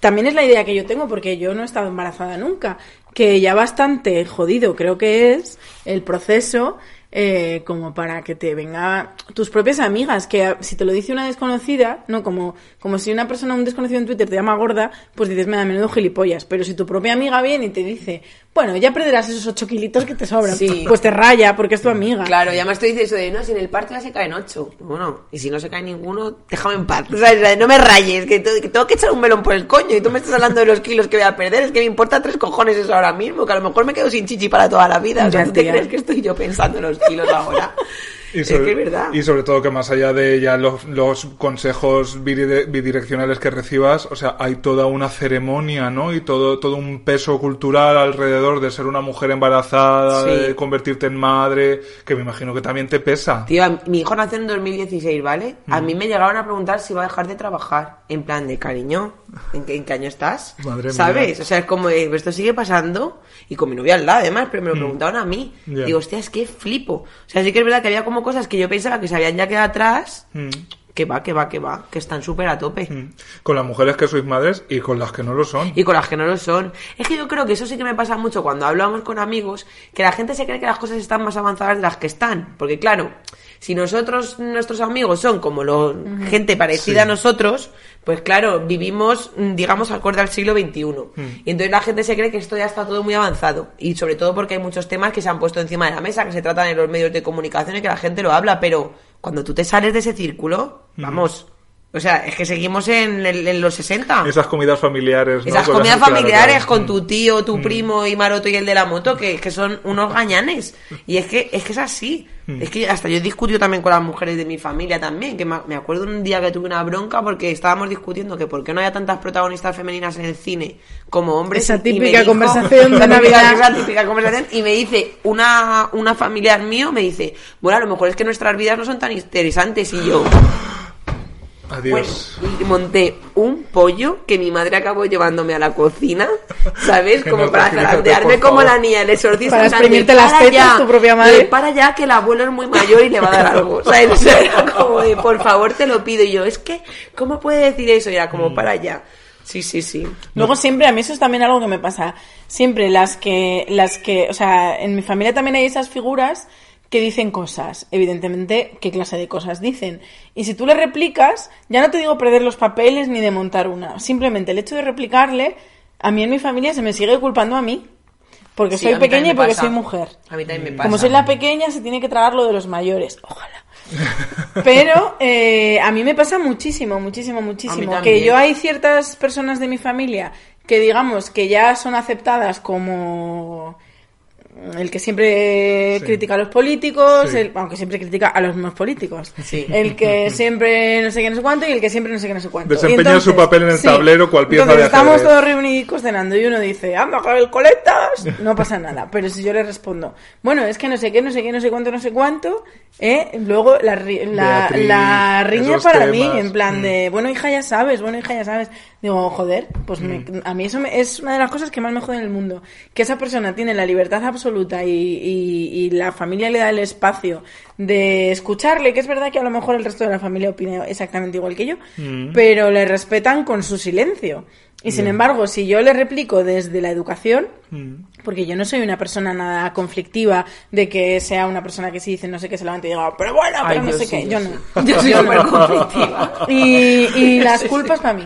también es la idea que yo tengo, porque yo no he estado embarazada nunca, que ya bastante jodido creo que es el proceso eh, como para que te venga tus propias amigas, que si te lo dice una desconocida, no como, como si una persona, un desconocido en Twitter te llama gorda, pues dices, me da menudo gilipollas, pero si tu propia amiga viene y te dice, bueno, ya perderás esos ocho kilitos que te sobran, Sí. pues te raya porque es tu amiga. Claro, y además te dice eso de, no, si en el parto ya se caen ocho. Bueno, y si no se cae ninguno, déjame en paz. O sea, no me rayes, que, tengo que echar un melón por el coño y tú me estás hablando de los kilos que voy a perder. Es que me importa tres cojones eso ahora mismo, que a lo mejor me quedo sin chichi para toda la vida. O sea, Ya, ¿tú te crees que estoy yo pensando en los kilos ahora? Y es sobre, que es verdad. y sobre todo que más allá de ya los, los consejos bidire- bidireccionales que recibas, o sea, hay toda una ceremonia, ¿no? Y todo, todo un peso cultural alrededor de ser una mujer embarazada, Sí. de convertirte en madre, que me imagino que también te pesa. Tío, a- mi hijo nació en 2016, ¿vale? A Mm. mí me llegaron a preguntar si iba a dejar de trabajar. En plan de cariño, ¿en qué, en qué año estás? Madre ¿Sabes? mía. O sea, es como, esto sigue pasando. Y con mi novia al lado, además, pero me lo preguntaron a mí. Mm. Digo, hostia, es que flipo. O sea, sí que es verdad que había como cosas que yo pensaba que se habían ya quedado atrás. Mm. Que va, que va, que va, que están súper a tope. Mm. Con las mujeres que sois madres y con las que no lo son. Y con las que no lo son. Es que yo creo que eso sí que me pasa mucho cuando hablamos con amigos, que la gente se cree que las cosas están más avanzadas de las que están. Porque claro, si nosotros, nuestros amigos son como lo, gente parecida a nosotros, pues claro, vivimos, mm, digamos, acorde al siglo XXI. Y entonces la gente se cree que esto ya está todo muy avanzado. Y sobre todo porque hay muchos temas que se han puesto encima de la mesa, que se tratan en los medios de comunicación y que la gente lo habla, pero cuando tú te sales de ese círculo, vamos. O sea, es que seguimos en, el- en los 60. Esas comidas familiares, ¿no? Esas Con comidas familiares claro. con tu tío, tu primo y Maroto y el de la moto, que, que son unos gañanes. Y es que es que es así. Es que hasta yo discutido también con las mujeres de mi familia también, que me acuerdo un día que tuve una bronca porque estábamos discutiendo que por qué no había tantas protagonistas femeninas en el cine como hombres. Esa típica dijo- conversación de Navidad. esa típica conversación y me dice una, una familiar mío, me dice, bueno, a lo mejor es que nuestras vidas no son tan interesantes y yo... Adiós. Pues, y monté un pollo que mi madre acabó llevándome a la cocina, ¿sabes? Que Como no para zarandearme por como favor. la niña del exorcista. Para exprimirte las "Para tetas, ya". tu propia madre. De, para ya que el abuelo es muy mayor y le va a dar algo. ¿Sabes? O sea, era como de, por favor, te lo pido. Y yo, es que, ¿cómo puede decir eso? Y era como, Mm. para ya. Sí, sí, sí. Luego siempre, a mí eso es también algo que me pasa. Siempre las que, las que, o sea, en mi familia también hay esas figuras que dicen cosas. Evidentemente, qué clase de cosas dicen. Y si tú le replicas, ya no te digo perder los papeles ni de montar una. Simplemente el hecho de replicarle, a mí en mi familia se me sigue culpando a mí. Porque Sí, soy pequeña y porque pasa. soy mujer. A mí también me pasa. Como soy la pequeña, se tiene que tragar lo de los mayores. Ojalá. Pero eh, a mí me pasa muchísimo, muchísimo, muchísimo. Que yo hay ciertas personas de mi familia que digamos que ya son aceptadas como el que siempre Sí. critica a los políticos, Sí. el, aunque siempre critica a los mismos políticos, Sí. el que siempre no sé qué no sé cuánto y el que siempre no sé qué no sé cuánto. Desempeña su papel en el tablero cual pieza entonces de estamos todos reunidos cenando y uno dice, anda, el coletas, no pasa nada. Pero si yo le respondo, bueno, es que no sé qué, no sé qué, no sé cuánto, no sé cuánto, ¿eh? luego la, la, Beatriz, la riña para mí, en plan mm. de, bueno, hija, ya sabes, bueno, hija, ya sabes. Digo, joder, pues me- Mm. a mí eso me- es una de las cosas que más me jode en el mundo. Que esa persona tiene la libertad absoluta absoluta y, y- y la familia le da el espacio de escucharle, que es verdad que a lo mejor el resto de la familia opina exactamente igual que yo, Mm. pero le respetan con su silencio. Y sin embargo, si yo le replico desde la educación, Mm. porque yo no soy una persona nada conflictiva de que sea una persona que si dice no sé qué se levante y diga, pero bueno, pero Ay, no sé sí, qué, yo sí. no. Yo soy súper conflictiva. Y, y las Sí, culpas para mí.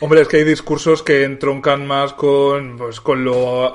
Hombre, es que hay discursos que entroncan más con, pues, con lo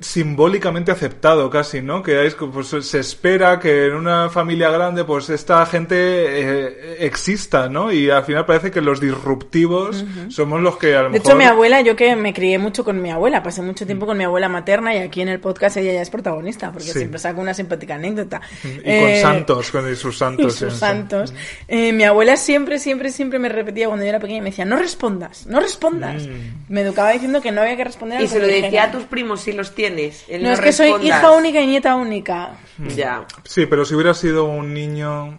simbólicamente aceptado casi, ¿no? Que es, pues, se espera que en una familia grande, pues esta gente eh, exista, ¿no? Y al final parece que los disruptivos somos los que a lo De mejor... hecho, mi abuela, yo que me crié mucho con mi abuela, pasé mucho tiempo con mi abuela materna y aquí en el podcast ella ya es protagonista, porque Sí. siempre saca una simpática anécdota. Y con Eh, santos, con sus y santos. sus sí. santos. Eh, mi abuela siempre, siempre, siempre me repetía cuando yo era pequeña, me decía, no respondas, no respondas. Mm. Me educaba diciendo que no había que responder a Y se lo decía a tus primos si los tienes. el No, es que soy hija única y nieta única. Ya. Sí, pero si hubiera sido un niño,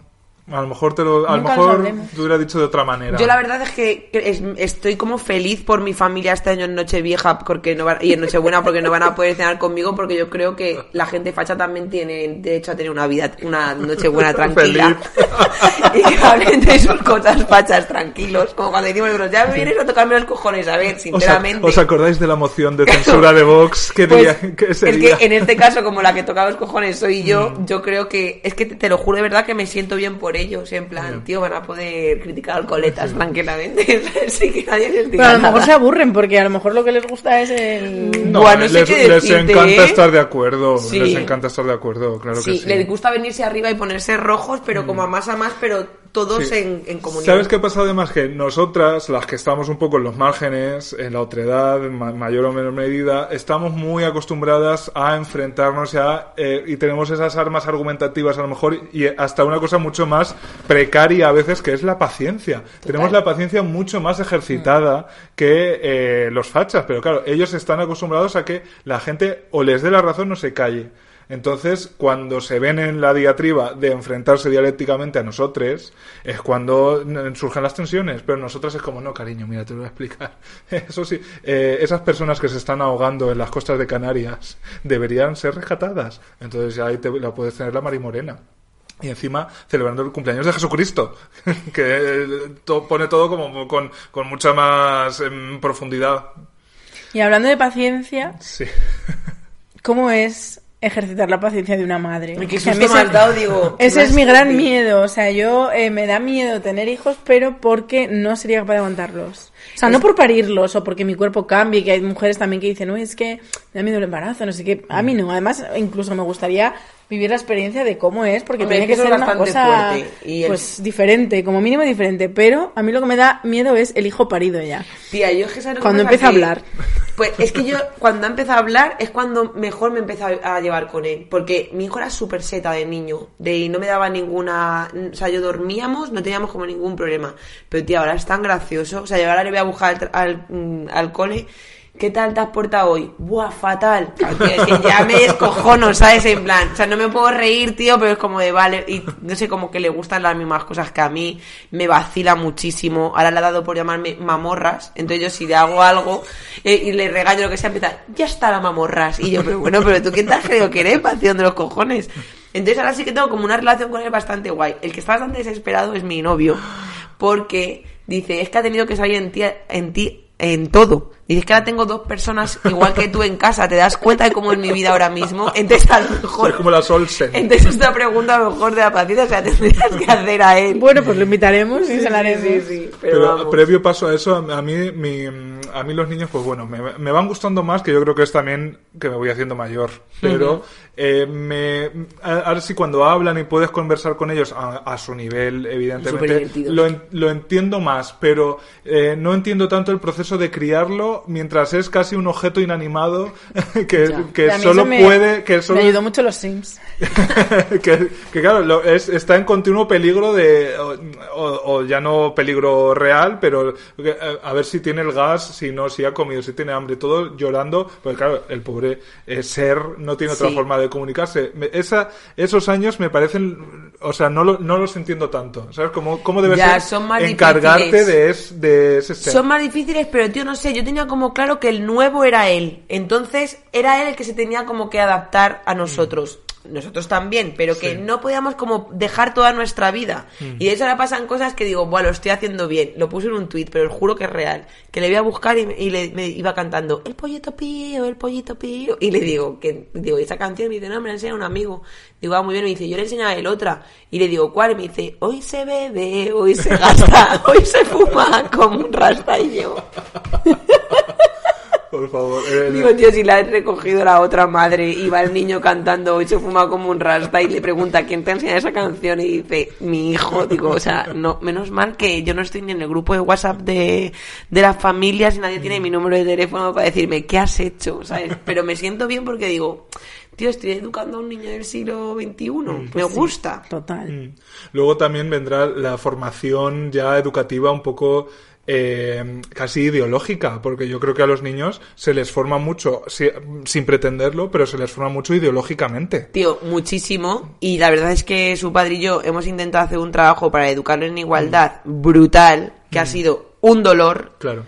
a lo mejor te lo, a lo lo mejor te hubiera dicho de otra manera. Yo la verdad es que es- estoy como feliz por mi familia este año en Nochevieja porque no van- y en Nochebuena porque no van a poder cenar conmigo porque yo creo que la gente facha también tiene derecho a tener una vida, una Nochebuena tranquila. y que hablen de sus cosas fachas tranquilos. Como cuando decimos, "Pero ya me vienes a tocarme los cojones. A ver, ¿Os, sinceramente. os acordáis de la moción de censura de Vox que, Pues, día, que ese es día? que en este caso, como la que toca los cojones soy yo, Mm. yo creo que es que te, te lo juro de verdad que me siento bien por ellos. En plan, tío, van a poder criticar alcoholetas tranquilamente. Así que nadie les diga Pero a lo mejor nada. se aburren, porque a lo mejor lo que les gusta es el... No, Buah, no sé les, qué les decirte, encanta ¿eh? estar de acuerdo. Sí. Les encanta estar de acuerdo, claro Sí, que sí. les gusta venirse arriba y ponerse rojos, pero como a más a más, pero todos Sí. en, en comunión. ¿Sabes qué pasa además? Que nosotras, las que estamos un poco en los márgenes, en la otredad, en ma- mayor o menor medida, estamos muy acostumbradas a enfrentarnos a, eh, y tenemos esas armas argumentativas a lo mejor y hasta una cosa mucho más precaria a veces que es la paciencia. Tenemos la paciencia mucho más ejercitada que eh, los fachas, pero claro, ellos están acostumbrados a que la gente o les dé la razón o se calle. Entonces, cuando se ven en la diatriba de enfrentarse dialécticamente a nosotros, es cuando surgen las tensiones. Pero nosotras es como, no, cariño, mira, te lo voy a explicar. Eso sí, eh, esas personas que se están ahogando en las costas de Canarias deberían ser rescatadas. Entonces, ahí te, la puedes tener la Marimorena. Y encima celebrando el cumpleaños de Jesucristo, que eh, to- pone todo como con, con mucha más em, profundidad. Y hablando de paciencia, Sí. ¿cómo es ejercitar la paciencia de una madre? Y Que susto me ese- has dado, digo, Ese es mi gran miedo. O sea, yo eh, me da miedo tener hijos, pero porque no sería capaz de aguantarlos. O sea, no por parirlos o porque mi cuerpo cambie, que hay mujeres también que dicen, no, es que me da miedo el embarazo, no sé qué. A mí no. Además, incluso me gustaría vivir la experiencia de cómo es, porque Hombre, tiene que que ser una bastante cosa fuerte. Y el- pues diferente, como mínimo diferente. Pero a mí lo que me da miedo es el hijo parido ya. Tía, yo es que ¿sabes Cuando empieza a hablar. Pues es que yo, cuando ha empezado a hablar, es cuando mejor me empezó a, llevar con él. Porque mi hijo era súper seta de niño. De y no me daba ninguna. O sea, yo dormíamos, no teníamos como ningún problema. Pero tía, ahora es tan gracioso. O sea, yo ahora le voy a buscar al, al, mm, al cole. ¿Qué tal te has portado hoy? Buah, fatal. Que ya me descojono, ¿sabes? En plan, o sea, no me puedo reír, tío, pero es como de vale. Y no sé, como que le gustan las mismas cosas que a mí. Me vacila muchísimo. Ahora le ha dado por llamarme mamorras. Entonces yo si le hago algo eh, y le regaño lo que sea, empieza, ya está la mamorras. Y yo, pero bueno, pero tú quién te has creído que eres, pasión de los cojones. Entonces ahora sí que tengo como una relación con él bastante guay. El que está bastante desesperado es mi novio. Porque dice, es que ha tenido que salir en ti, en ti, en todo. Dices que ahora tengo dos personas igual que tú en casa, te das cuenta de cómo es mi vida ahora mismo. Entonces a lo mejor... Es como las Olsen. Entonces esta pregunta a lo mejor de la paciencia, o sea, tendrías que hacer a él. Bueno, pues lo invitaremos y se la haremos. sí, sí, Pero, pero, vamos. previo paso a eso, a mí, mi, a mí los niños, pues bueno, me, me van gustando más, que yo creo que es también que me voy haciendo mayor. Pero eh, me, ahora sí, cuando hablan y puedes conversar con ellos a, a su nivel, evidentemente, lo, en- lo entiendo más, pero eh, no entiendo tanto el proceso de criarlo mientras es casi un objeto inanimado que, que solo me- puede... Que solo Me ayudó mucho los Sims. que, que claro, lo- es- está en continuo peligro de, o, o- o ya no peligro real, pero eh, a ver si tiene el gas, si no, si ha comido, si tiene hambre, todo llorando, porque claro, el pobre eh, ser no tiene otra Sí. forma de comunicarse. Me- Esa, esos años me parecen, o sea, no, lo- no los entiendo tanto, ¿sabes? ¿Cómo, cómo debe Ya, ser son más encargarte difíciles. de, es- de ese ser? Son más difíciles, pero tío, no sé, yo tenía como claro que el nuevo era él. Entonces, era él el que se tenía como que adaptar a nosotros. Nosotros también, pero que Sí. no podíamos como dejar toda nuestra vida. Mm. Y de hecho ahora pasan cosas que digo, bueno, lo estoy haciendo bien. Lo puse en un tuit, pero os juro que es real. Que le voy a buscar y, le, me iba cantando, el pollito pío, el pollito pío. Y le digo, que digo, esa canción, me dice, no, me la enseña un amigo. Digo, ah, muy bien, me dice, yo le enseñaba él otra. Y le digo, ¿cuál? Y me dice, hoy se bebe, hoy se gasta, hoy se fuma como un rasta y yo. Por favor. eh, Digo, tío, si la he recogido la otra madre y va el niño cantando hoy se fuma como un rasta y le pregunta quién te enseña esa canción y dice, mi hijo, digo, o sea, no, menos mal que yo no estoy ni en el grupo de WhatsApp de, de las familias y nadie tiene mi número de teléfono para decirme, ¿qué has hecho? ¿Sabes? Pero me siento bien porque digo, tío, estoy educando a un niño del siglo XXI, me gusta. Total. Mm. Luego también vendrá la formación ya educativa un poco eh, casi ideológica, porque yo creo que a los niños se les forma mucho, si- sin pretenderlo, pero se les forma mucho ideológicamente. Tío, muchísimo. Y la verdad es que su padre y yo hemos intentado hacer un trabajo para educarlo en igualdad brutal, que ha sido un dolor. Claro.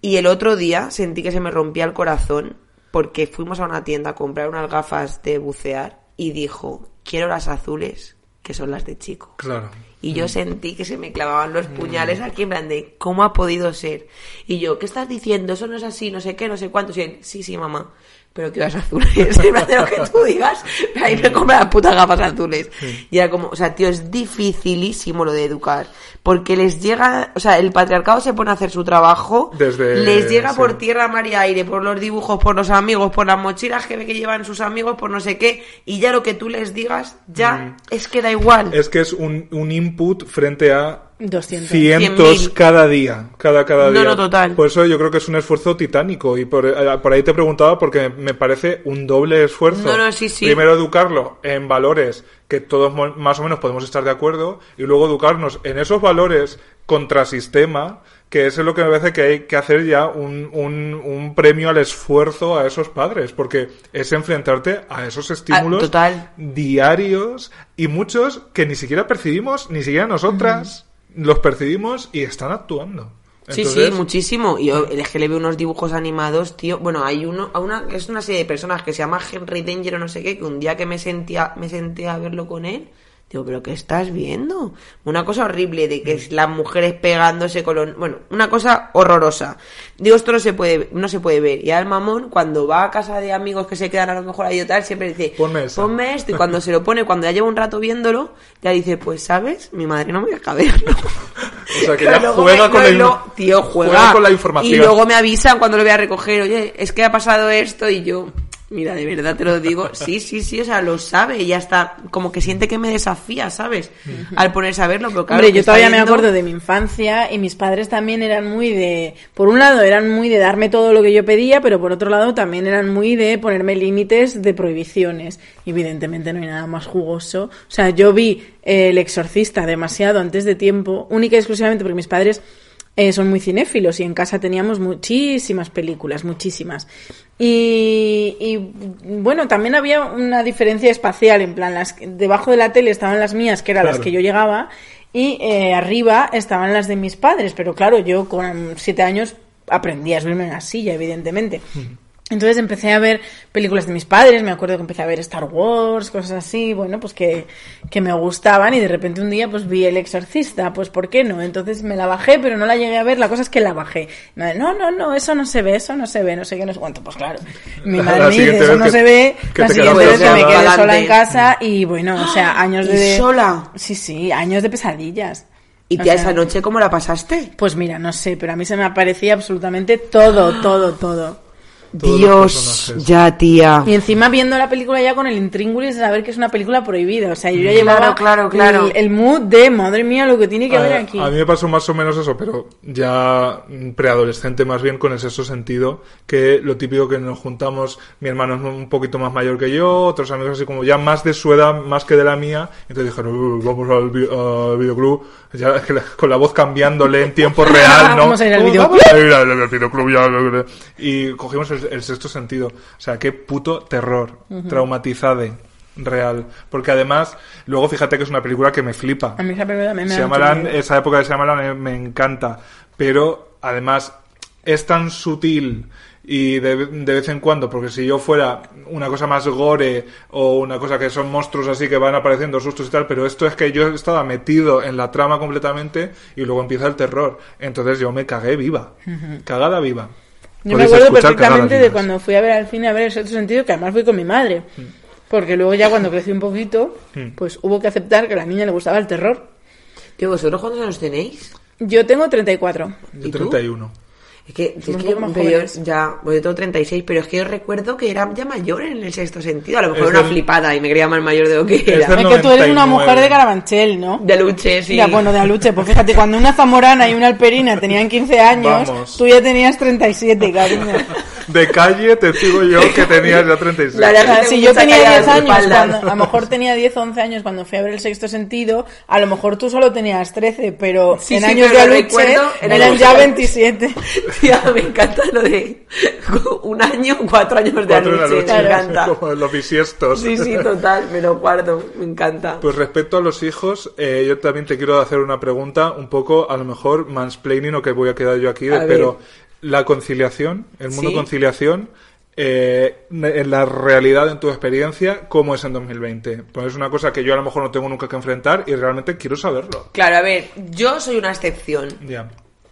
Y el otro día sentí que se me rompía el corazón porque fuimos a una tienda a comprar unas gafas de bucear y dijo, quiero las azules, que son las de chico. Claro. Y yo sentí que se me clavaban los puñales aquí en plan de, ¿cómo ha podido ser? Y yo, ¿qué estás diciendo? Eso no es así, no sé qué, no sé cuánto. Y él, sí, sí, mamá, pero que las azules, en plan de lo que tú digas, ahí me compra las putas gafas azules. Y era como, o sea, tío, es dificilísimo lo de educar. Porque les llega, o sea, el patriarcado se pone a hacer su trabajo, Desde- les llega sí. por tierra, mar y aire, por los dibujos, por los amigos, por las mochilas que, que llevan sus amigos, por no sé qué, y ya lo que tú les digas, ya es que da igual. Es que es un, un input frente a 200. cientos 100.000. cada día, cada cada No, día. no, total. Por eso yo creo que es un esfuerzo titánico y por, eh, por ahí te preguntaba porque me parece un doble esfuerzo. No, no, sí, sí. Primero educarlo en valores que todos más o menos podemos estar de acuerdo y luego educarnos en esos valores contrasistema que eso es lo que me parece que hay que hacer ya un, un, un premio al esfuerzo a esos padres, porque es enfrentarte a esos estímulos Ah, total. diarios y muchos que ni siquiera percibimos, ni siquiera nosotras los percibimos y están actuando. Sí, Entonces, sí, muchísimo. Y yo es que le veo unos dibujos animados, tío. Bueno, hay uno, a una, es una serie de personas que se llama Henry Danger o no sé qué, que un día que me sentía, me senté a verlo con él, digo, pero ¿qué estás viendo? Una cosa horrible de que es las mujeres pegándose con los, bueno, una cosa horrorosa. Digo, esto no se puede, no se puede ver. Y al mamón, cuando va a casa de amigos que se quedan a lo mejor ahí o tal, siempre dice, Ponme esa. ponme esto. Y cuando se lo pone, cuando ya lleva un rato viéndolo, ya dice, pues, ¿sabes? Mi madre no me deja verlo. O sea, que ya luego juega me- con no, la, no, tío, juega. juega con la información. Y luego me avisan cuando lo voy a recoger, oye, es que ha pasado esto y yo, mira, de verdad te lo digo, sí, sí, sí, o sea, lo sabe y hasta como que siente que me desafía, ¿sabes? Al ponerse a verlo, pero claro, Hombre, yo todavía me acuerdo de mi infancia y mis padres también eran muy de, por un lado eran muy de darme todo lo que yo pedía, pero por otro lado también eran muy de ponerme límites de prohibiciones. Y evidentemente no hay nada más jugoso. O sea, yo vi eh, El Exorcista demasiado antes de tiempo, única y exclusivamente porque mis padres eh, son muy cinéfilos y en casa teníamos muchísimas películas, muchísimas. Y, y, bueno, también había una diferencia espacial, en plan, las debajo de la tele estaban las mías, que eran las que yo llegaba, y eh, arriba estaban las de mis padres, pero claro, yo con siete años aprendí a subirme en la silla, evidentemente. Entonces empecé a ver películas de mis padres, me acuerdo que empecé a ver Star Wars, cosas así, bueno, pues que, que me gustaban y de repente un día pues vi El Exorcista, pues ¿por qué no? Entonces me la bajé, pero no la llegué a ver, la cosa es que la bajé. No, no, no, eso no se ve, eso no se ve, no sé qué, no sé cuánto, pues claro. Mi madre me dice, eso no que- se ve, la te siguiente vez que me quedé sola en casa y bueno, o sea, años ¿Y de... sola? Sí, sí, años de pesadillas. ¿Y O tía, sea, esa noche cómo la pasaste? Pues mira, no sé, pero a mí se me aparecía absolutamente todo, todo, todo. Todos Dios, ya, tía. Y encima viendo la película ya con el intríngulis de saber que es una película prohibida. O sea, yo ya Claro, llevaba claro, claro. El, el mood de, madre mía, lo que tiene que haber A, aquí. a mí me pasó más o menos eso, pero ya preadolescente más bien con el sexto sentido, que lo típico que nos juntamos, mi hermano es un poquito más mayor que yo, otros amigos así como ya más de su edad, más que de la mía, entonces dijeron, "Uh, vamos al, vi- al videoclub, ya que la- con la voz cambiándole en tiempo real, ¿no? Vamos a ir al "Oh, videoclub". vamos a ir al, al videoclub ya, y cogimos el, el sexto sentido. O sea, qué puto terror, traumatizade, real. Porque además, luego fíjate que es una película que me flipa. A mí esa película me, Shyamalan, esa época de Shyamalan me, me encanta, pero además es tan sutil y de, de vez en cuando, porque si yo fuera una cosa más gore o una cosa que son monstruos así que van apareciendo sustos y tal, pero esto es que yo estaba metido en la trama completamente y luego empieza el terror. Entonces yo me cagué viva, cagada viva. Yo me acuerdo perfectamente de cuando fui a ver al cine a ver el sexto sentido, que además fui con mi madre. Mm. Porque luego ya cuando crecí un poquito, pues hubo que aceptar que a la niña le gustaba el terror. Tío, ¿vosotros cuántos años tenéis? Yo tengo 34. Yo ¿Y tú? 31. Es que, es que yo, yo ya, bueno, yo tengo 36, pero es que yo recuerdo que era ya mayor en el sexto sentido. A lo mejor Es era una del- flipada y me creía más mayor de lo que era. Es que tú eres una 99. mujer de Carabanchel, ¿no? De luche, sí. Ya, bueno, de Aluche, pues fíjate, cuando una zamorana y una alperina tenían 15 años, Vamos. tú ya tenías 37, cariño. De calle te digo yo que tenías ya 36. La verdad- si yo tenía caída 10 de años, cuando- a lo mejor tenía 10 o 11 años cuando fui a ver el sexto sentido, a lo mejor tú solo tenías 13, pero Sí, en sí, años pero de Aluche eran ya museo. 27. Tía, me encanta lo de un año, cuatro años de Cuatro en la luche. lucha, Me encanta. como los bisiestos. Sí, sí, total, me lo guardo. Me encanta. Pues respecto a los hijos, eh, yo también te quiero hacer una pregunta, un poco, a lo mejor, mansplaining o que voy a quedar yo aquí, A ver. La conciliación, el mundo Sí. conciliación, eh, en la realidad, en tu experiencia, ¿cómo es en 2020? Pues es una cosa que yo a lo mejor no tengo nunca que enfrentar y realmente quiero saberlo. Claro, a ver, yo soy una excepción. Ya.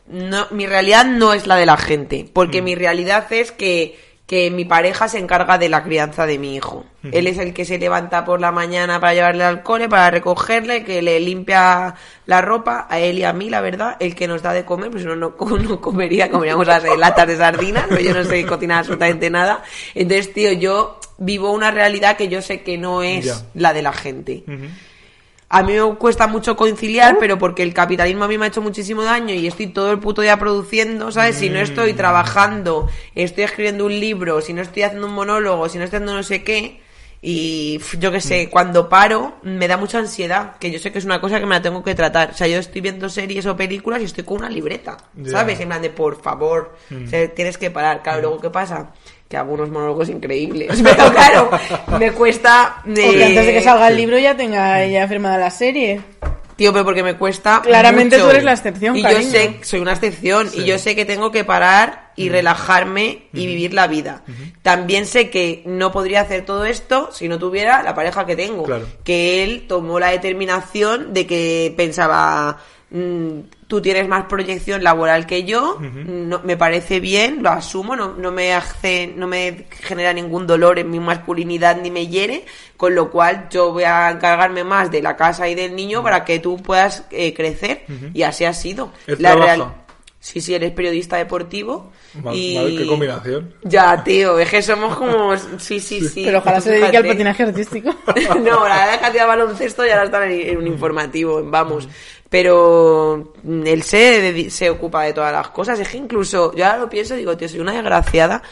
No, mi realidad no es la de la gente, porque mi realidad es que, que mi pareja se encarga de la crianza de mi hijo. Él es el que se levanta por la mañana para llevarle al cole, para recogerle, que le limpia la ropa, a él y a mí, la verdad, el que nos da de comer, pues si no, no, comería, comeríamos las latas de sardinas, pero yo no sé cocinar absolutamente nada. Entonces, tío, yo vivo una realidad que yo sé que no es Ya. la de la gente. A mí me cuesta mucho conciliar, pero porque el capitalismo a mí me ha hecho muchísimo daño y estoy todo el puto día produciendo, ¿sabes? Si no estoy trabajando, estoy escribiendo un libro, si no estoy haciendo un monólogo, si no estoy haciendo no sé qué, y yo qué sé, cuando paro me da mucha ansiedad, que yo sé que es una cosa que me la tengo que tratar. O sea, yo estoy viendo series o películas y estoy con una libreta. ¿sabes? En plan de, por favor, o sea, tienes que parar. Claro, luego, ¿qué pasa? Que hago unos monólogos increíbles. Pero claro, me cuesta... O que antes de que salga el libro ya tenga ya firmada la serie. Tío, pero porque me cuesta. Claramente mucho. tú eres la excepción, Y cariño. yo sé, soy una excepción. Sí. Y yo sé que tengo que parar y relajarme y vivir la vida. También sé que no podría hacer todo esto si no tuviera la pareja que tengo. Claro. Que él tomó la determinación de que pensaba. Tú tienes más proyección laboral que yo, no, me parece bien, lo asumo, no, no me hace, no me genera ningún dolor en mi masculinidad ni me hiere, con lo cual yo voy a encargarme más de la casa y del niño para que tú puedas eh, crecer y así ha sido. Él La real- Sí, sí, eres periodista deportivo. Y... qué combinación. Ya, tío, es que somos como... Sí, sí, sí. Pero ojalá se dedique al patinaje artístico. no, la verdad es que hacía baloncesto y ahora está en, en un informativo, en vamos. Pero mm, él se, dedi- se ocupa de todas las cosas. Es que incluso, yo ahora lo pienso y digo, tío, soy una desgraciada.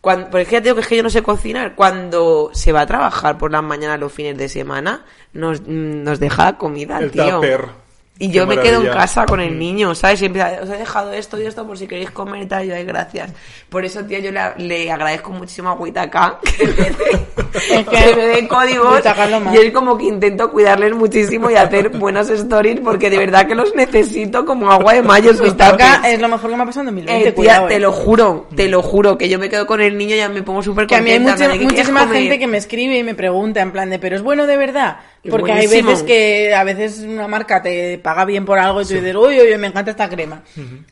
Cuando, porque es que ya te digo que es que yo no sé cocinar. Cuando se va a trabajar por las mañanas los fines de semana, nos, mm, nos deja comida, El tío. tupper. Y Qué yo me quedo en casa con el Mm. niño, ¿sabes? Siempre os he dejado esto y esto por si queréis comer y tal, y yo, "Ay, gracias. Por eso, tío, yo le, le agradezco muchísimo a Huitaca que me dé, Es que que me dé códigos. Y es como que intento cuidarles muchísimo y hacer buenas stories porque de verdad que los necesito como agua de mayo. Huitaca es lo mejor que me ha pasado en 2020, Eh, tía, te eh. lo juro, te lo juro, que yo me quedo con el niño y ya me pongo súper Que a mí hay contenta. mucha- me dice, "¿Qué muchísima quieres comer?". gente que me escribe y me pregunta en plan de, pero es bueno de verdad. Porque hay veces que a veces una marca te paga bien por algo y tú dices, uy, uy, me encanta esta crema.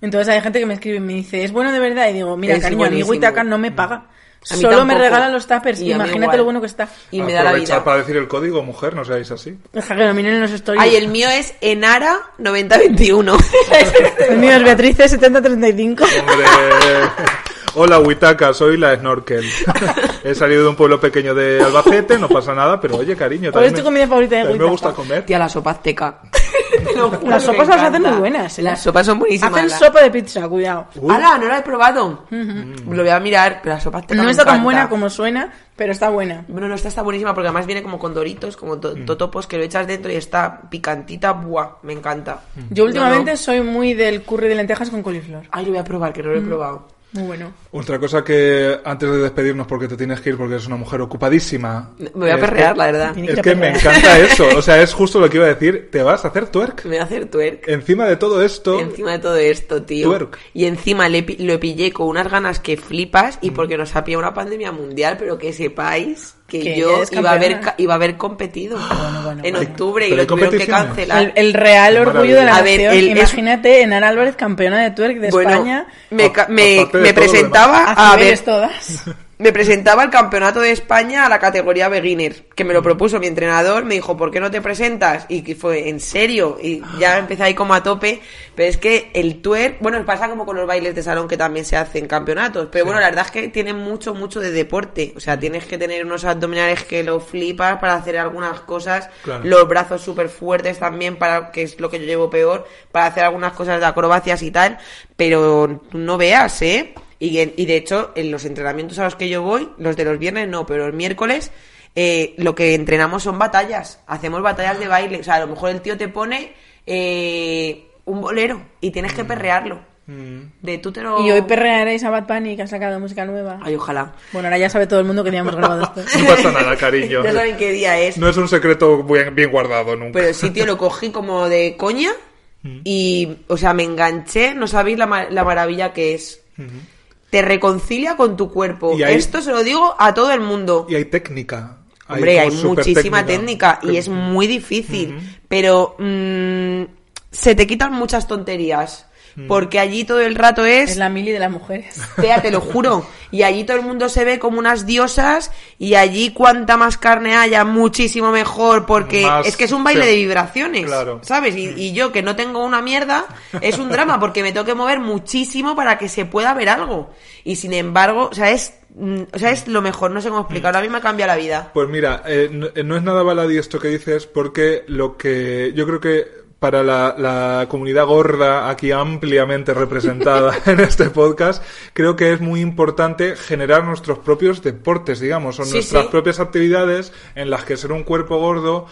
Entonces hay gente que me escribe y me dice, es bueno de verdad. Y digo, mira, Es cariño, a mí buenísimo. Huitaca no me paga. Solo me regalan los tuppers. Y Imagínate lo bueno que está. Y me da la vida. para decir el código, mujer, no seáis así. Deja que lo miren en los stories. Ay, el mío es Enara 9021. El mío es Beatriz 7035. Hombre. Hola, Huitaca, soy la Snorkel. He salido de un pueblo pequeño de Albacete, no pasa nada, pero oye, cariño, ¿Cuál es tu me- comida favorita de también me Huitaca? gusta comer. Tía, la sopa azteca. Te lo juro Las sopas las hacen muy buenas, ¿eh? Las sopas son buenísimas. Hacen La- sopa de pizza, cuidado. ¡Hala! No la he probado. Lo voy a mirar, pero la sopa azteca No me está tan buena como suena, pero está buena. Bueno, no, esta está buenísima porque además viene como con doritos, como to- totopos que lo echas dentro y está picantita. Buah, me encanta. Yo últimamente No, no. soy muy del curry de lentejas con coliflor. Ay, lo voy a probar, que no lo he probado. Muy bueno. Otra cosa que antes de despedirnos, porque te tienes que ir porque eres una mujer ocupadísima. Me voy a perrear, que- la verdad. Es que que me encanta eso. O sea, es justo lo que iba a decir. Te vas a hacer twerk. Me voy a hacer twerk. Encima de todo esto. Encima de todo esto, tío. Twerk. Y encima le, lo pillé con unas ganas que flipas Mm. y porque nos ha pillado una pandemia mundial, pero que sepáis que, Que yo iba a, haber, iba a haber competido bueno, en bueno. octubre y lo tuvieron que cancelar. El, el real orgullo de la. A ver, el- Imagínate en Ana Álvarez, campeona de twerk de Bueno, España. me, me, me presentaba A a ver, todas. me presentaba al campeonato de España a la categoría beginner, que me lo propuso mi entrenador, me dijo, ¿por qué no te presentas? Y que fue, ¿en serio? Y ya empecé ahí como a tope, pero es que el twerk, bueno, pasa como con los bailes de salón que también se hacen campeonatos, pero bueno, la verdad es que tiene mucho, mucho de deporte, o sea, tienes que tener unos abdominales que lo flipas para hacer algunas cosas, Claro. los brazos súper fuertes también, para que es lo que yo llevo peor, para hacer algunas cosas de acrobacias y tal, pero no veas, ¿eh? Y, en- y de hecho, en los entrenamientos a los que yo voy, los de los viernes no, pero el miércoles, eh, lo que entrenamos son batallas. Hacemos batallas de baile. O sea, a lo mejor el tío te pone eh, un bolero y tienes que perrearlo. De tú te lo... Y hoy perrearéis a Bad Bunny, que ha sacado música nueva. Ay, ojalá. Bueno, ahora ya sabe todo el mundo que teníamos grabado esto. No pasa nada, cariño. Ya saben qué día es. No es un secreto bien, bien guardado nunca. Pero sí, tío, lo cogí como de coña y, o sea, me enganché, no sabéis la, ma- la maravilla que es. Te reconcilia con tu cuerpo. Hay- Esto se lo digo a todo el mundo. Y hay técnica. Hombre, hay muchísima técnica, y es muy difícil, pero mm, se te quitan muchas tonterías. Porque allí todo el rato Es la mili de las mujeres. Tía, te lo juro. Y allí todo el mundo se ve como unas diosas y allí cuanta más carne haya, muchísimo mejor, porque Más es que es un baile de vibraciones, Claro. ¿sabes? Y, y yo que no tengo una mierda, es un drama porque me tengo que mover muchísimo para que se pueda ver algo. Y sin embargo, o sea, es, mm, o sea, es lo mejor, no sé cómo explicarlo, a mí me cambia la vida. Pues mira, eh, no, eh, no es nada baladí esto que dices, porque lo que yo creo que para la, la comunidad gorda aquí ampliamente representada en este podcast, creo que es muy importante generar nuestros propios deportes, digamos, o Sí, nuestras sí. propias actividades en las que ser un cuerpo gordo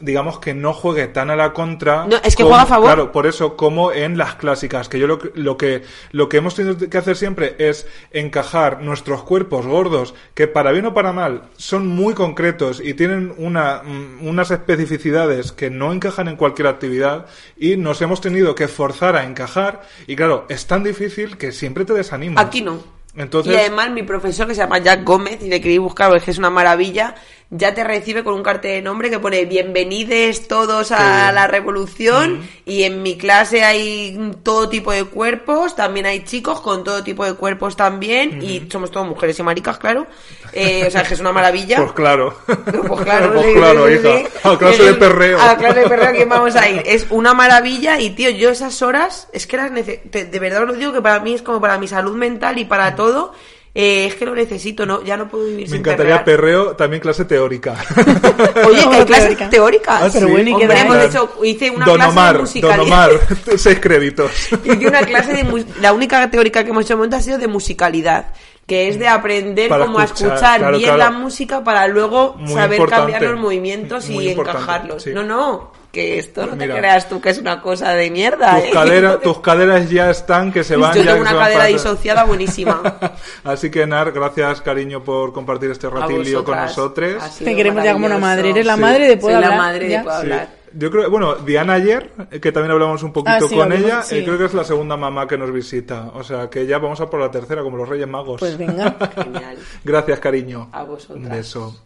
digamos que no juegue tan a la contra No, es que como- juega a favor. claro por eso como en las clásicas que yo lo, que- lo que lo que hemos tenido que hacer siempre es encajar nuestros cuerpos gordos que para bien o para mal son muy concretos y tienen una, mm, unas especificidades que no encajan en cualquier actividad y nos hemos tenido que forzar a encajar y claro es tan difícil que siempre te desanimas Aquí no. entonces Y además mi profesor que se llama Jack Gómez, y le queréis buscar porque es que es una maravilla, ya te recibe con un cartel de nombre que pone bienvenides todos a la revolución y en mi clase hay todo tipo de cuerpos, también hay chicos con todo tipo de cuerpos también y somos todos mujeres y maricas, claro. Eh, o sea, que es una maravilla. pues claro Pues claro, Pues claro, sí, hija. sí. a clase de Es- perreo A la clase de perreo que vamos a ir. Es una maravilla y, tío, yo esas horas, es que las de verdad os lo digo que para mí es como para mi salud mental y para todo, eh, es que lo necesito, no ya no puedo vivir me sin encantaría perrear. perreo también clase teórica Oye, que hay Teórica. clases teóricas. Ah, Pero sí. bueno, ¿y qué Hombre, hemos hecho, hice una Don clase Omar, de musicalidad. Don Omar, seis créditos. Hice una clase de la única teórica que hemos hecho de momento ha sido de musicalidad, que es de aprender Para cómo a escuchar, escuchar claro, bien claro. la música para luego Muy saber importante. cambiar los movimientos Muy y encajarlos. sí. No, no, que esto no Mira. te creas tú que es una cosa de mierda. Tus, ¿eh? cadera- tus caderas ya están que se van. Yo ya tengo una cadera para- disociada buenísima. Así que, Nar, gracias, cariño, por compartir este A ratillo con nosotros. Te queremos ya como una madre. Eres la Sí. madre de Soy la hablar. madre ya. de poder Sí. hablar. Yo creo, bueno, Diana ayer, que también hablamos un poquito Ah, sí, con ella, sí. eh, creo que es la segunda mamá que nos visita. O sea, que ya vamos a por la tercera, como los Reyes Magos. Pues venga. Genial. Gracias, cariño. A vosotras. Un beso.